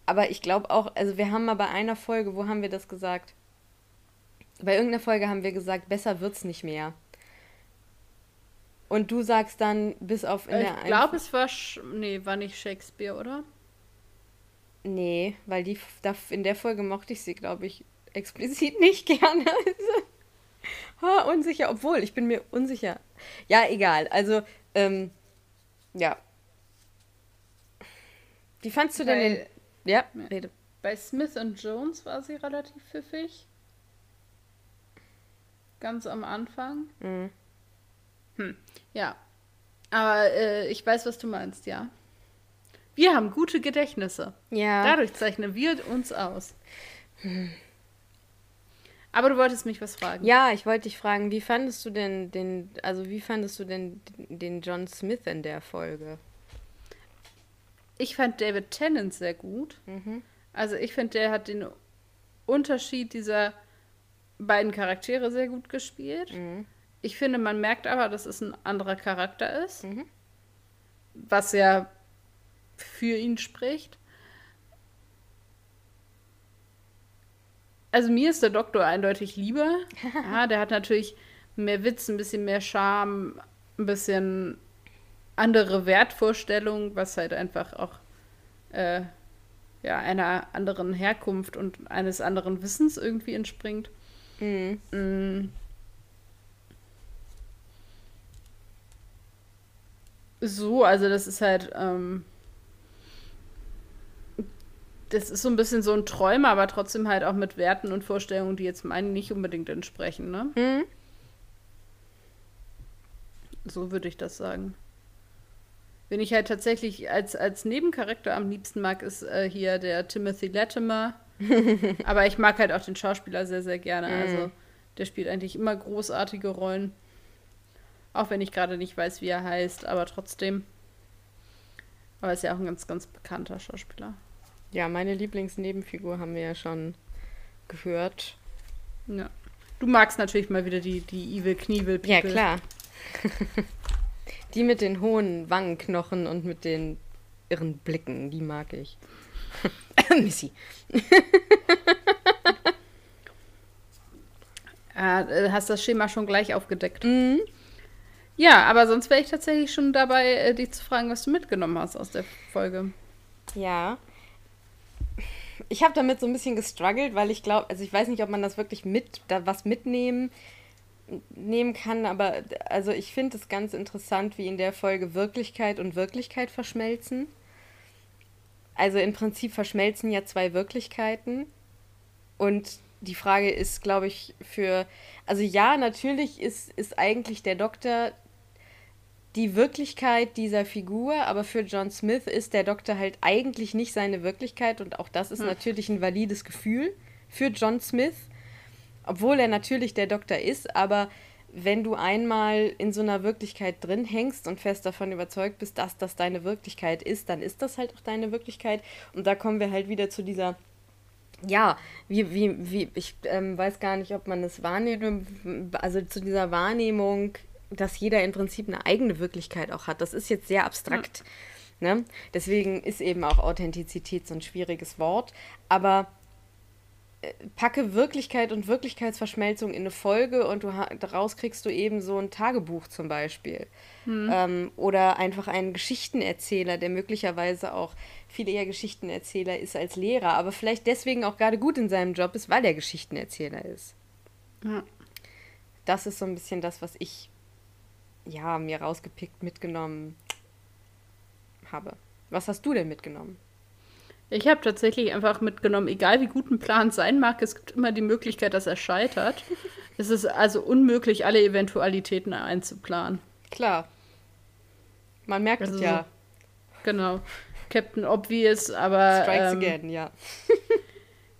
aber ich glaube auch, also wir haben mal bei einer Folge, wo haben wir das gesagt? Bei irgendeiner Folge haben wir gesagt, besser wird's nicht mehr. Und du sagst dann, bis auf in der ich glaube, es war, Sch nee, war nicht Shakespeare, oder? Nee, weil die da, in der Folge mochte ich sie, glaube ich, explizit nicht gerne. ha, unsicher, obwohl, ich bin mir unsicher. Ja, egal. Also, ähm, ja. Wie fandst du denn den. Ja. rede. Bei Smith und Jones war sie relativ pfiffig. Ganz am Anfang. Mhm. Ja. Aber äh, ich weiß, was du meinst, ja. Wir haben gute Gedächtnisse. Ja. Dadurch zeichnen wir uns aus. Aber du wolltest mich was fragen. Ja, ich wollte dich fragen, wie fandest du denn den, also wie fandest du denn den John Smith in der Folge? Ich fand David Tennant sehr gut. Mhm. Also ich finde, der hat den Unterschied dieser beiden Charaktere sehr gut gespielt. Mhm. Ich finde, man merkt aber, dass es ein anderer Charakter ist. Mhm. Was ja für ihn spricht. Also mir ist der Doktor eindeutig lieber. Ja, der hat natürlich mehr Witz, ein bisschen mehr Charme, ein bisschen andere Wertvorstellungen, was halt einfach auch äh, ja, einer anderen Herkunft und eines anderen Wissens irgendwie entspringt. Mhm. So, also das ist halt, ähm, das ist so ein bisschen so ein Träumer, aber trotzdem halt auch mit Werten und Vorstellungen, die jetzt meinen nicht unbedingt entsprechen, ne? Mhm. So würde ich das sagen. Wen ich halt tatsächlich als, als Nebencharakter am liebsten mag, ist äh, hier der Timothy Latimer. Aber ich mag halt auch den Schauspieler sehr, sehr gerne. Also der spielt eigentlich immer großartige Rollen. Auch wenn ich gerade nicht weiß, wie er heißt, aber trotzdem. Aber er ist ja auch ein ganz, ganz bekannter Schauspieler. Ja, meine Lieblingsnebenfigur haben wir ja schon gehört. Ja. Du magst natürlich mal wieder die, die Evil Knievel Ja, klar. die mit den hohen Wangenknochen und mit den irren Blicken, die mag ich. Missy. ja, äh, hast das Schema schon gleich aufgedeckt. Mhm. Ja, aber sonst wäre ich tatsächlich schon dabei, äh, dich zu fragen, was du mitgenommen hast aus der Folge. Ja. Ich habe damit so ein bisschen gestruggelt, weil ich glaube, also ich weiß nicht, ob man das wirklich mit, da was mitnehmen nehmen kann, aber also ich finde es ganz interessant, wie in der Folge Wirklichkeit und Wirklichkeit verschmelzen. Also im Prinzip verschmelzen ja zwei Wirklichkeiten. Und die Frage ist, glaube ich, für. Also ja, natürlich ist, ist eigentlich der Doktor die Wirklichkeit dieser Figur, aber für John Smith ist der Doktor halt eigentlich nicht seine Wirklichkeit und auch das ist hm. natürlich ein valides Gefühl für John Smith, obwohl er natürlich der Doktor ist, aber wenn du einmal in so einer Wirklichkeit drin hängst und fest davon überzeugt bist, dass das deine Wirklichkeit ist, dann ist das halt auch deine Wirklichkeit und da kommen wir halt wieder zu dieser ja, wie, wie, wie, ich ähm, weiß gar nicht, ob man das wahrnimmt, also zu dieser Wahrnehmung dass jeder im Prinzip eine eigene Wirklichkeit auch hat. Das ist jetzt sehr abstrakt. Ja. Ne? Deswegen ist eben auch Authentizität so ein schwieriges Wort. Aber packe Wirklichkeit und Wirklichkeitsverschmelzung in eine Folge und du daraus kriegst du eben so ein Tagebuch zum Beispiel. Hm. Ähm, oder einfach einen Geschichtenerzähler, der möglicherweise auch viel eher Geschichtenerzähler ist als Lehrer, aber vielleicht deswegen auch gerade gut in seinem Job ist, weil er Geschichtenerzähler ist. Ja. Das ist so ein bisschen das, was ich ja, mir rausgepickt, mitgenommen habe. Was hast du denn mitgenommen? Ich habe tatsächlich einfach mitgenommen, egal wie gut ein Plan sein mag, es gibt immer die Möglichkeit, dass er scheitert. es ist also unmöglich, alle Eventualitäten einzuplanen. Klar. Man merkt also, es ja. Genau. Captain Obvious, aber. Strikes ähm, again, ja.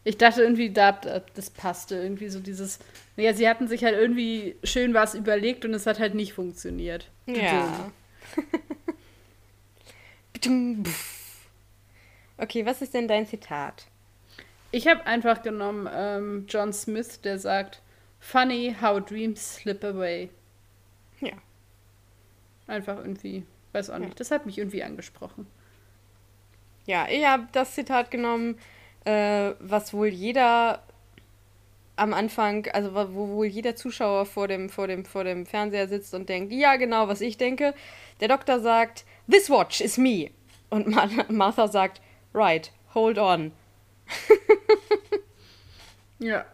ich dachte irgendwie, da, das passte irgendwie so dieses. Ja, sie hatten sich halt irgendwie schön was überlegt und es hat halt nicht funktioniert. Ja. okay, was ist denn dein Zitat? Ich habe einfach genommen ähm, John Smith, der sagt, Funny how dreams slip away. Ja. Einfach irgendwie, weiß auch nicht, ja. das hat mich irgendwie angesprochen. Ja, ich habe das Zitat genommen, äh, was wohl jeder am Anfang, also wo wohl jeder Zuschauer vor dem, vor, dem, vor dem Fernseher sitzt und denkt, ja, genau, was ich denke. Der Doktor sagt, This watch is me. Und Martha sagt, right, hold on. ja.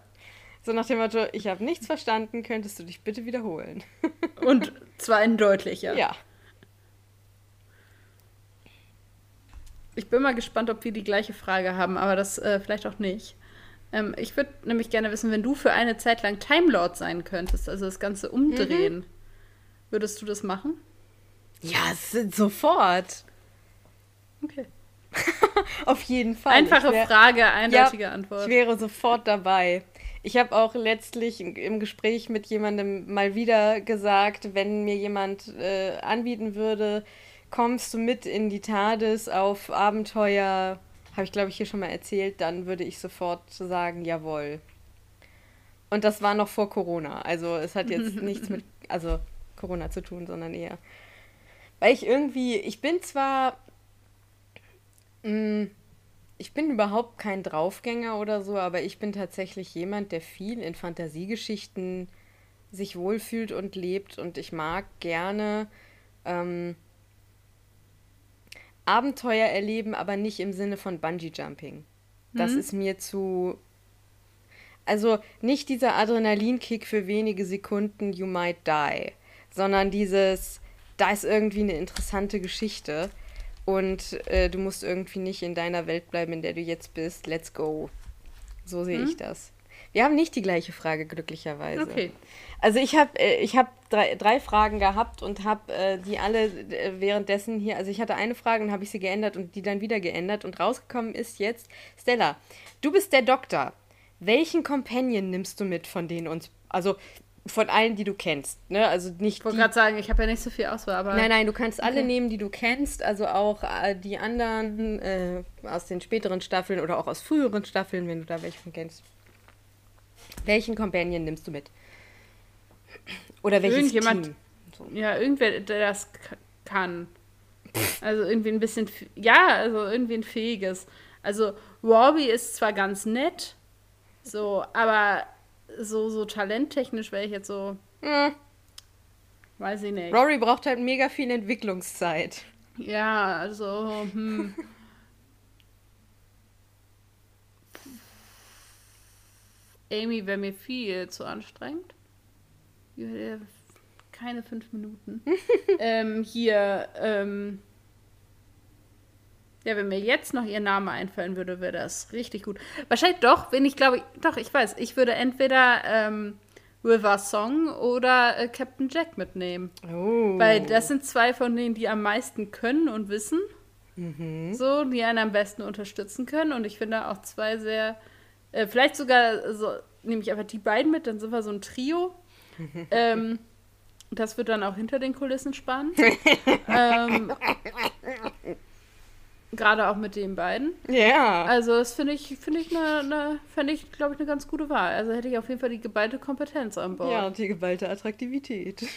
So nach dem Motto, ich habe nichts verstanden, könntest du dich bitte wiederholen. und zwar in deutlicher. Ja. Ich bin mal gespannt, ob wir die gleiche Frage haben, aber das äh, vielleicht auch nicht. Ähm, ich würde nämlich gerne wissen, wenn du für eine Zeit lang Time Lord sein könntest, also das Ganze umdrehen, mhm. würdest du das machen? Ja, sofort. Okay. Auf jeden Fall. Einfache wär, Frage, eindeutige ja, Antwort. Ich wäre sofort dabei. Ich habe auch letztlich im Gespräch mit jemandem mal wieder gesagt, wenn mir jemand äh, anbieten würde, kommst du mit in die TARDIS auf Abenteuer habe ich, glaube ich, hier schon mal erzählt, dann würde ich sofort sagen, jawohl. Und das war noch vor Corona. Also es hat jetzt nichts mit, also Corona zu tun, sondern eher. Weil ich irgendwie, ich bin zwar, mm, ich bin überhaupt kein Draufgänger oder so, aber ich bin tatsächlich jemand, der viel in Fantasiegeschichten sich wohlfühlt und lebt und ich mag gerne ähm, Abenteuer erleben, aber nicht im Sinne von Bungee Jumping. Das mhm. ist mir zu. Also nicht dieser Adrenalinkick für wenige Sekunden, you might die, sondern dieses, da ist irgendwie eine interessante Geschichte und äh, du musst irgendwie nicht in deiner Welt bleiben, in der du jetzt bist. Let's go. So sehe mhm. ich das. Wir haben nicht die gleiche Frage, glücklicherweise. Okay. Also ich habe äh, ich hab drei, drei Fragen gehabt und habe äh, die alle äh, währenddessen hier, also ich hatte eine Frage und habe ich sie geändert und die dann wieder geändert und rausgekommen ist jetzt, Stella, du bist der Doktor. Welchen Companion nimmst du mit von denen uns, also von allen, die du kennst, ne? Also nicht. Ich wollte gerade sagen, ich habe ja nicht so viel Auswahl, aber. Nein, nein, du kannst alle nehmen, die du kennst, also auch äh, die anderen äh, aus den späteren Staffeln oder auch aus früheren Staffeln, wenn du da welche von kennst. Welchen Companion nimmst du mit? Oder welches Irgendjemand, Team? So. Ja, irgendwer, der das kann. Also irgendwie ein bisschen, ja, also irgendwie ein fähiges. Also Robbie ist zwar ganz nett, so, aber so, so talenttechnisch wäre ich jetzt so. Hm. Weiß ich nicht. Rory braucht halt mega viel Entwicklungszeit. Ja, also, hm. Amy wäre mir viel zu anstrengend. Keine fünf Minuten. ähm, hier, ähm, ja, wenn mir jetzt noch ihr Name einfallen würde, wäre das richtig gut. Wahrscheinlich doch, wenn ich glaube, doch, ich weiß, ich würde entweder ähm, River Song oder äh, Captain Jack mitnehmen. Oh. Weil das sind zwei von denen, die am meisten können und wissen. Mhm. So, die einen am besten unterstützen können. Und ich finde auch zwei sehr, äh, vielleicht sogar so, nehme ich einfach die beiden mit, dann sind wir so ein Trio. ähm, das wird dann auch hinter den Kulissen spannend. ähm, Gerade auch mit den beiden. Ja. Also das finde ich, finde ich eine, eine fände ich, glaube ich, eine ganz gute Wahl. Also hätte ich auf jeden Fall die geballte Kompetenz an Bord. Ja, und die geballte Attraktivität.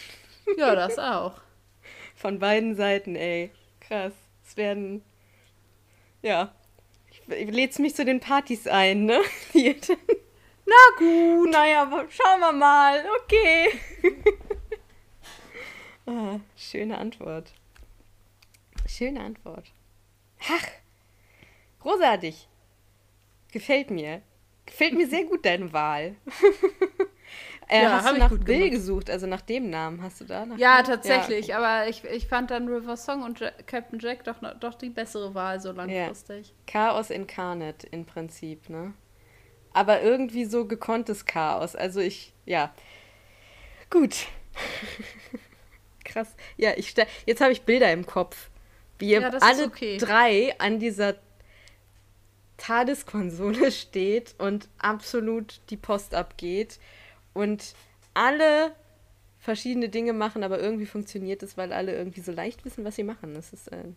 Ja, das auch. Von beiden Seiten, ey. Krass. Es werden. Ja. Ich lädst mich zu den Partys ein, ne? Na gut. Naja, schauen wir mal. Okay. ah, schöne Antwort. Schöne Antwort. Ach, großartig. Gefällt mir. Gefällt mir sehr gut deine Wahl. äh, ja, hast du nach Bill gemacht. gesucht, also nach dem Namen hast du da? ja, tatsächlich, ja, okay. aber ich, ich fand dann River Song und Jack, Captain Jack doch, doch die bessere Wahl so langfristig. Ja. Chaos incarnate im Prinzip, ne? Aber irgendwie so gekonntes Chaos. Also ich, ja. Gut. Krass. Ja, ich jetzt habe ich Bilder im Kopf wie ihr ja, alle okay. drei an dieser TARDIS-Konsole steht und absolut die Post abgeht und alle verschiedene Dinge machen, aber irgendwie funktioniert es, weil alle irgendwie so leicht wissen, was sie machen. Das ist ein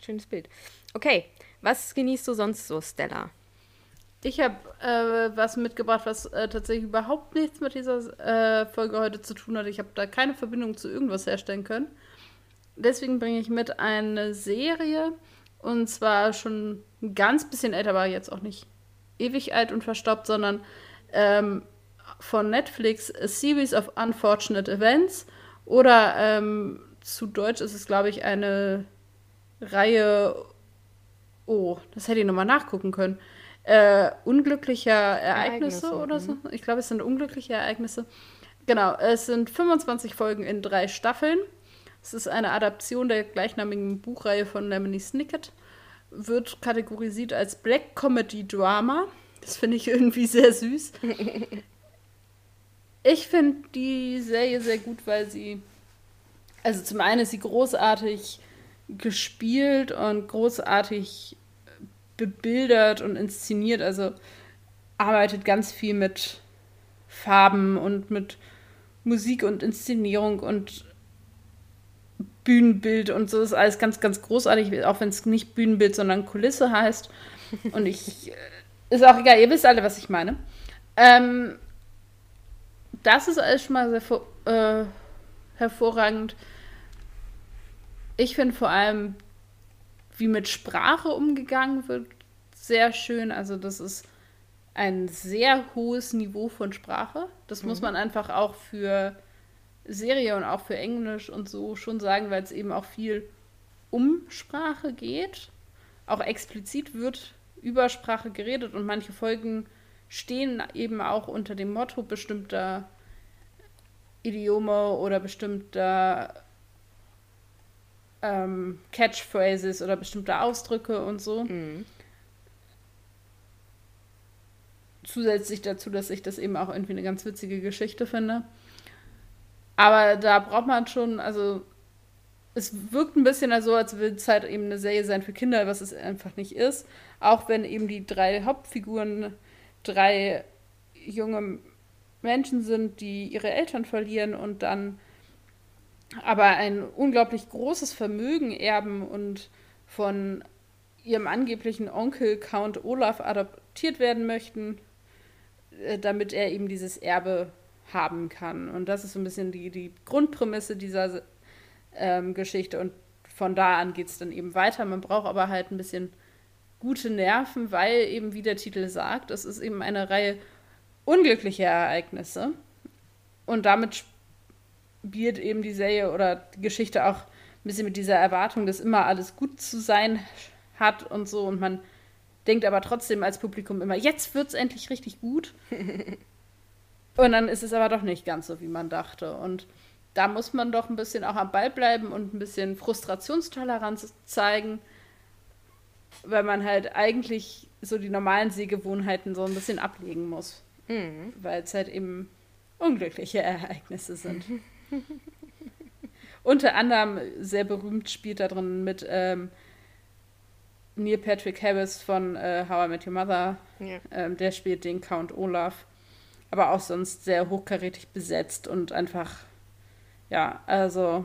schönes Bild. Okay, was genießt du sonst so, Stella? Ich habe äh, was mitgebracht, was äh, tatsächlich überhaupt nichts mit dieser äh, Folge heute zu tun hat. Ich habe da keine Verbindung zu irgendwas herstellen können deswegen bringe ich mit eine Serie. Und zwar schon ein ganz bisschen älter, aber jetzt auch nicht ewig alt und verstaubt, sondern ähm, von Netflix A Series of Unfortunate Events. Oder ähm, zu Deutsch ist es, glaube ich, eine Reihe. Oh, das hätte ich nochmal nachgucken können. Äh, unglücklicher Ereignisse, Ereignisse oder so. Mhm. Ich glaube, es sind unglückliche Ereignisse. Genau, es sind 25 Folgen in drei Staffeln. Es ist eine Adaption der gleichnamigen Buchreihe von Lemony Snicket. Wird kategorisiert als Black Comedy Drama. Das finde ich irgendwie sehr süß. ich finde die Serie sehr gut, weil sie. Also zum einen ist sie großartig gespielt und großartig bebildert und inszeniert. Also arbeitet ganz viel mit Farben und mit Musik und Inszenierung und Bühnenbild und so ist alles ganz, ganz großartig, auch wenn es nicht Bühnenbild, sondern Kulisse heißt. Und ich, äh, ist auch egal, ihr wisst alle, was ich meine. Ähm, das ist alles schon mal sehr äh, hervorragend. Ich finde vor allem, wie mit Sprache umgegangen wird, sehr schön. Also das ist ein sehr hohes Niveau von Sprache. Das mhm. muss man einfach auch für Serie und auch für Englisch und so schon sagen, weil es eben auch viel um Sprache geht. Auch explizit wird über Sprache geredet und manche Folgen stehen eben auch unter dem Motto bestimmter Idiome oder bestimmter ähm, Catchphrases oder bestimmter Ausdrücke und so. Mhm. Zusätzlich dazu, dass ich das eben auch irgendwie eine ganz witzige Geschichte finde. Aber da braucht man schon, also es wirkt ein bisschen so, als würde es halt eben eine Serie sein für Kinder, was es einfach nicht ist. Auch wenn eben die drei Hauptfiguren drei junge Menschen sind, die ihre Eltern verlieren und dann aber ein unglaublich großes Vermögen erben und von ihrem angeblichen Onkel Count Olaf adoptiert werden möchten, äh, damit er eben dieses Erbe haben kann. Und das ist so ein bisschen die, die Grundprämisse dieser ähm, Geschichte. Und von da an geht es dann eben weiter. Man braucht aber halt ein bisschen gute Nerven, weil eben, wie der Titel sagt, es ist eben eine Reihe unglücklicher Ereignisse. Und damit spielt eben die Serie oder die Geschichte auch ein bisschen mit dieser Erwartung, dass immer alles gut zu sein hat und so. Und man denkt aber trotzdem als Publikum immer, jetzt wird es endlich richtig gut. und dann ist es aber doch nicht ganz so, wie man dachte. Und da muss man doch ein bisschen auch am Ball bleiben und ein bisschen Frustrationstoleranz zeigen, weil man halt eigentlich so die normalen Sehgewohnheiten so ein bisschen ablegen muss. Mhm. Weil es halt eben unglückliche Ereignisse sind. Unter anderem sehr berühmt spielt da drin mit ähm, Neil Patrick Harris von äh, How I Met Your Mother. Ja. Ähm, der spielt den Count Olaf. Aber auch sonst sehr hochkarätig besetzt und einfach, ja, also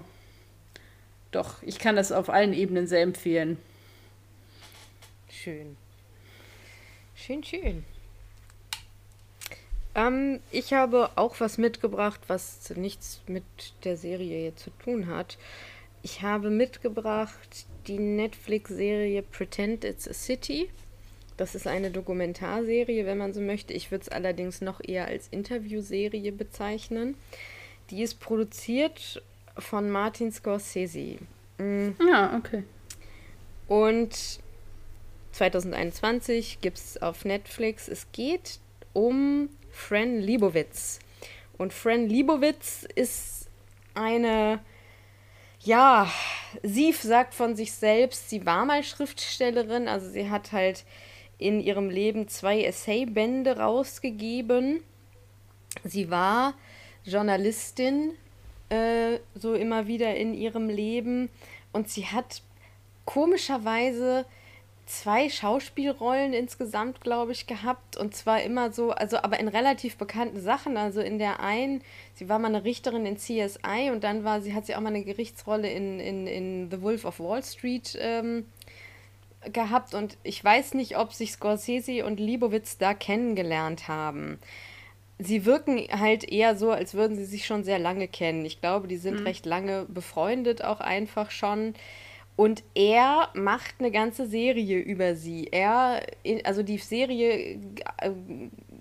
doch, ich kann das auf allen Ebenen sehr empfehlen. Schön. Schön, schön. Ähm, ich habe auch was mitgebracht, was nichts mit der Serie jetzt zu tun hat. Ich habe mitgebracht die Netflix-Serie Pretend It's a City. Das ist eine Dokumentarserie, wenn man so möchte. Ich würde es allerdings noch eher als Interviewserie bezeichnen. Die ist produziert von Martin Scorsese. Mhm. Ja, okay. Und 2021 gibt es auf Netflix. Es geht um Fran Libowitz. Und Fran Libowitz ist eine, ja, sie sagt von sich selbst, sie war mal Schriftstellerin, also sie hat halt in ihrem Leben zwei Essaybände rausgegeben. Sie war Journalistin, äh, so immer wieder in ihrem Leben. Und sie hat komischerweise zwei Schauspielrollen insgesamt, glaube ich, gehabt. Und zwar immer so, also aber in relativ bekannten Sachen. Also in der einen, sie war mal eine Richterin in CSI und dann war sie, hat sie auch mal eine Gerichtsrolle in, in, in The Wolf of Wall Street ähm, gehabt. Und ich weiß nicht, ob sich Scorsese und Liebowitz da kennengelernt haben. Sie wirken halt eher so, als würden sie sich schon sehr lange kennen. Ich glaube, die sind mhm. recht lange befreundet, auch einfach schon. Und er macht eine ganze Serie über sie. Er, also die Serie äh,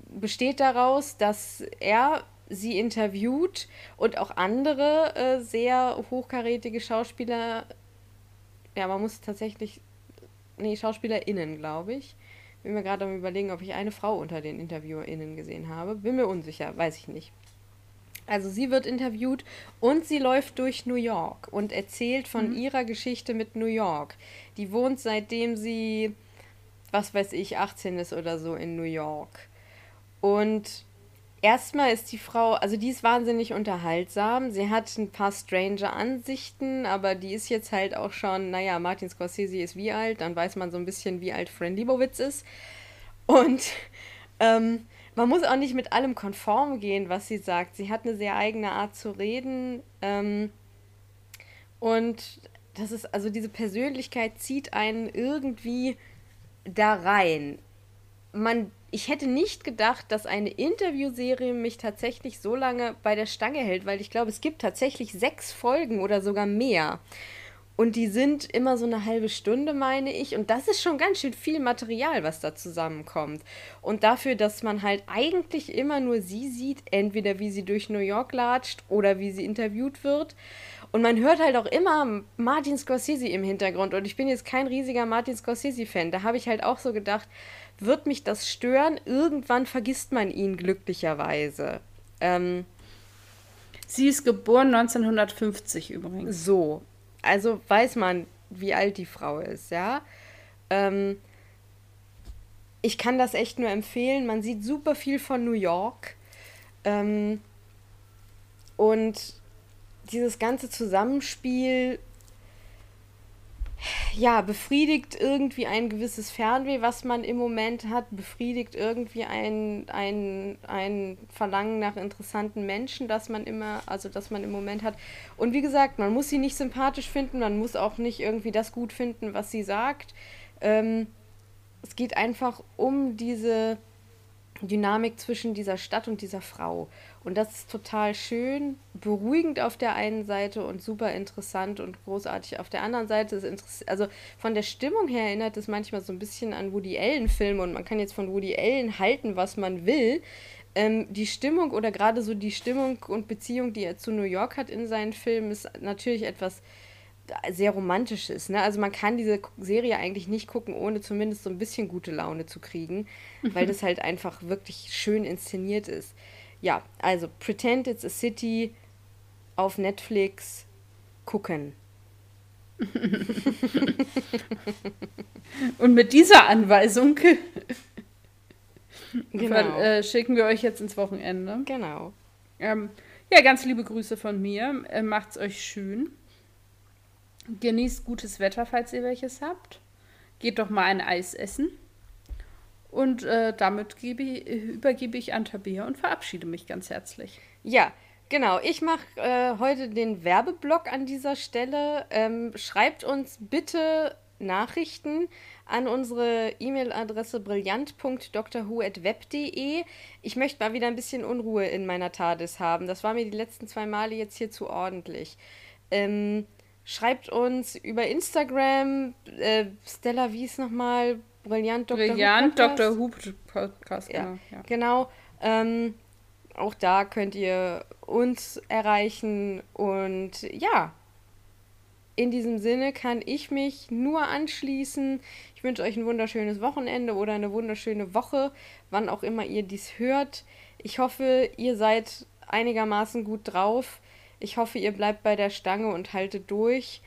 besteht daraus, dass er sie interviewt und auch andere äh, sehr hochkarätige Schauspieler. Ja, man muss tatsächlich. Nee, SchauspielerInnen, glaube ich. Bin mir gerade am überlegen, ob ich eine Frau unter den InterviewerInnen gesehen habe. Bin mir unsicher, weiß ich nicht. Also sie wird interviewt und sie läuft durch New York und erzählt von mhm. ihrer Geschichte mit New York. Die wohnt seitdem sie, was weiß ich, 18 ist oder so in New York. Und erstmal ist die Frau, also die ist wahnsinnig unterhaltsam. Sie hat ein paar strange Ansichten, aber die ist jetzt halt auch schon, naja, Martin Scorsese ist wie alt, dann weiß man so ein bisschen, wie alt Fran Lebowitz ist. Und ähm, man muss auch nicht mit allem konform gehen, was sie sagt. Sie hat eine sehr eigene Art zu reden. Ähm, und das ist, also diese Persönlichkeit zieht einen irgendwie da rein. Man, ich hätte nicht gedacht, dass eine Interviewserie mich tatsächlich so lange bei der Stange hält, weil ich glaube, es gibt tatsächlich sechs Folgen oder sogar mehr. Und die sind immer so eine halbe Stunde, meine ich. Und das ist schon ganz schön viel Material, was da zusammenkommt. Und dafür, dass man halt eigentlich immer nur sie sieht, entweder wie sie durch New York latscht oder wie sie interviewt wird. Und man hört halt auch immer Martin Scorsese im Hintergrund. Und ich bin jetzt kein riesiger Martin Scorsese-Fan. Da habe ich halt auch so gedacht, wird mich das stören? Irgendwann vergisst man ihn glücklicherweise. Ähm, Sie ist geboren 1950 übrigens. So, also weiß man, wie alt die Frau ist, ja. Ähm, ich kann das echt nur empfehlen. Man sieht super viel von New York. Ähm, und dieses ganze Zusammenspiel ja, befriedigt irgendwie ein gewisses Fernweh, was man im Moment hat, befriedigt irgendwie ein, ein, ein Verlangen nach interessanten Menschen, das man immer, also das man im Moment hat. Und wie gesagt, man muss sie nicht sympathisch finden, man muss auch nicht irgendwie das gut finden, was sie sagt. Ähm, es geht einfach um diese Dynamik zwischen dieser Stadt und dieser Frau. Und das ist total schön, beruhigend auf der einen Seite und super interessant und großartig auf der anderen Seite. Ist also von der Stimmung her erinnert es manchmal so ein bisschen an Woody Allen-Filme und man kann jetzt von Woody Allen halten, was man will. Ähm, die Stimmung oder gerade so die Stimmung und Beziehung, die er zu New York hat in seinen Filmen, ist natürlich etwas sehr romantisches. Ne? Also man kann diese Serie eigentlich nicht gucken, ohne zumindest so ein bisschen gute Laune zu kriegen, weil das halt einfach wirklich schön inszeniert ist. Ja, also Pretend It's a City auf Netflix gucken. Und mit dieser Anweisung genau. äh, schicken wir euch jetzt ins Wochenende. Genau. Ähm, ja, ganz liebe Grüße von mir. Äh, macht's euch schön. Genießt gutes Wetter, falls ihr welches habt. Geht doch mal ein Eis essen. Und äh, damit gebe, übergebe ich an Tabea und verabschiede mich ganz herzlich. Ja, genau. Ich mache äh, heute den Werbeblock an dieser Stelle. Ähm, schreibt uns bitte Nachrichten an unsere E-Mail-Adresse brillant.drwho.web.de. Ich möchte mal wieder ein bisschen Unruhe in meiner TARDIS haben. Das war mir die letzten zwei Male jetzt hier zu ordentlich. Ähm, schreibt uns über Instagram, äh, Stella, wie ist nochmal? Brillant Dr. Brillant Who Dr. Who Podcast, ja, genau. Genau. Ähm, auch da könnt ihr uns erreichen und ja, in diesem Sinne kann ich mich nur anschließen. Ich wünsche euch ein wunderschönes Wochenende oder eine wunderschöne Woche, wann auch immer ihr dies hört. Ich hoffe, ihr seid einigermaßen gut drauf. Ich hoffe, ihr bleibt bei der Stange und haltet durch.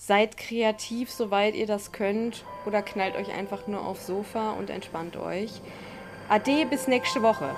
Seid kreativ, soweit ihr das könnt, oder knallt euch einfach nur aufs Sofa und entspannt euch. Ade, bis nächste Woche.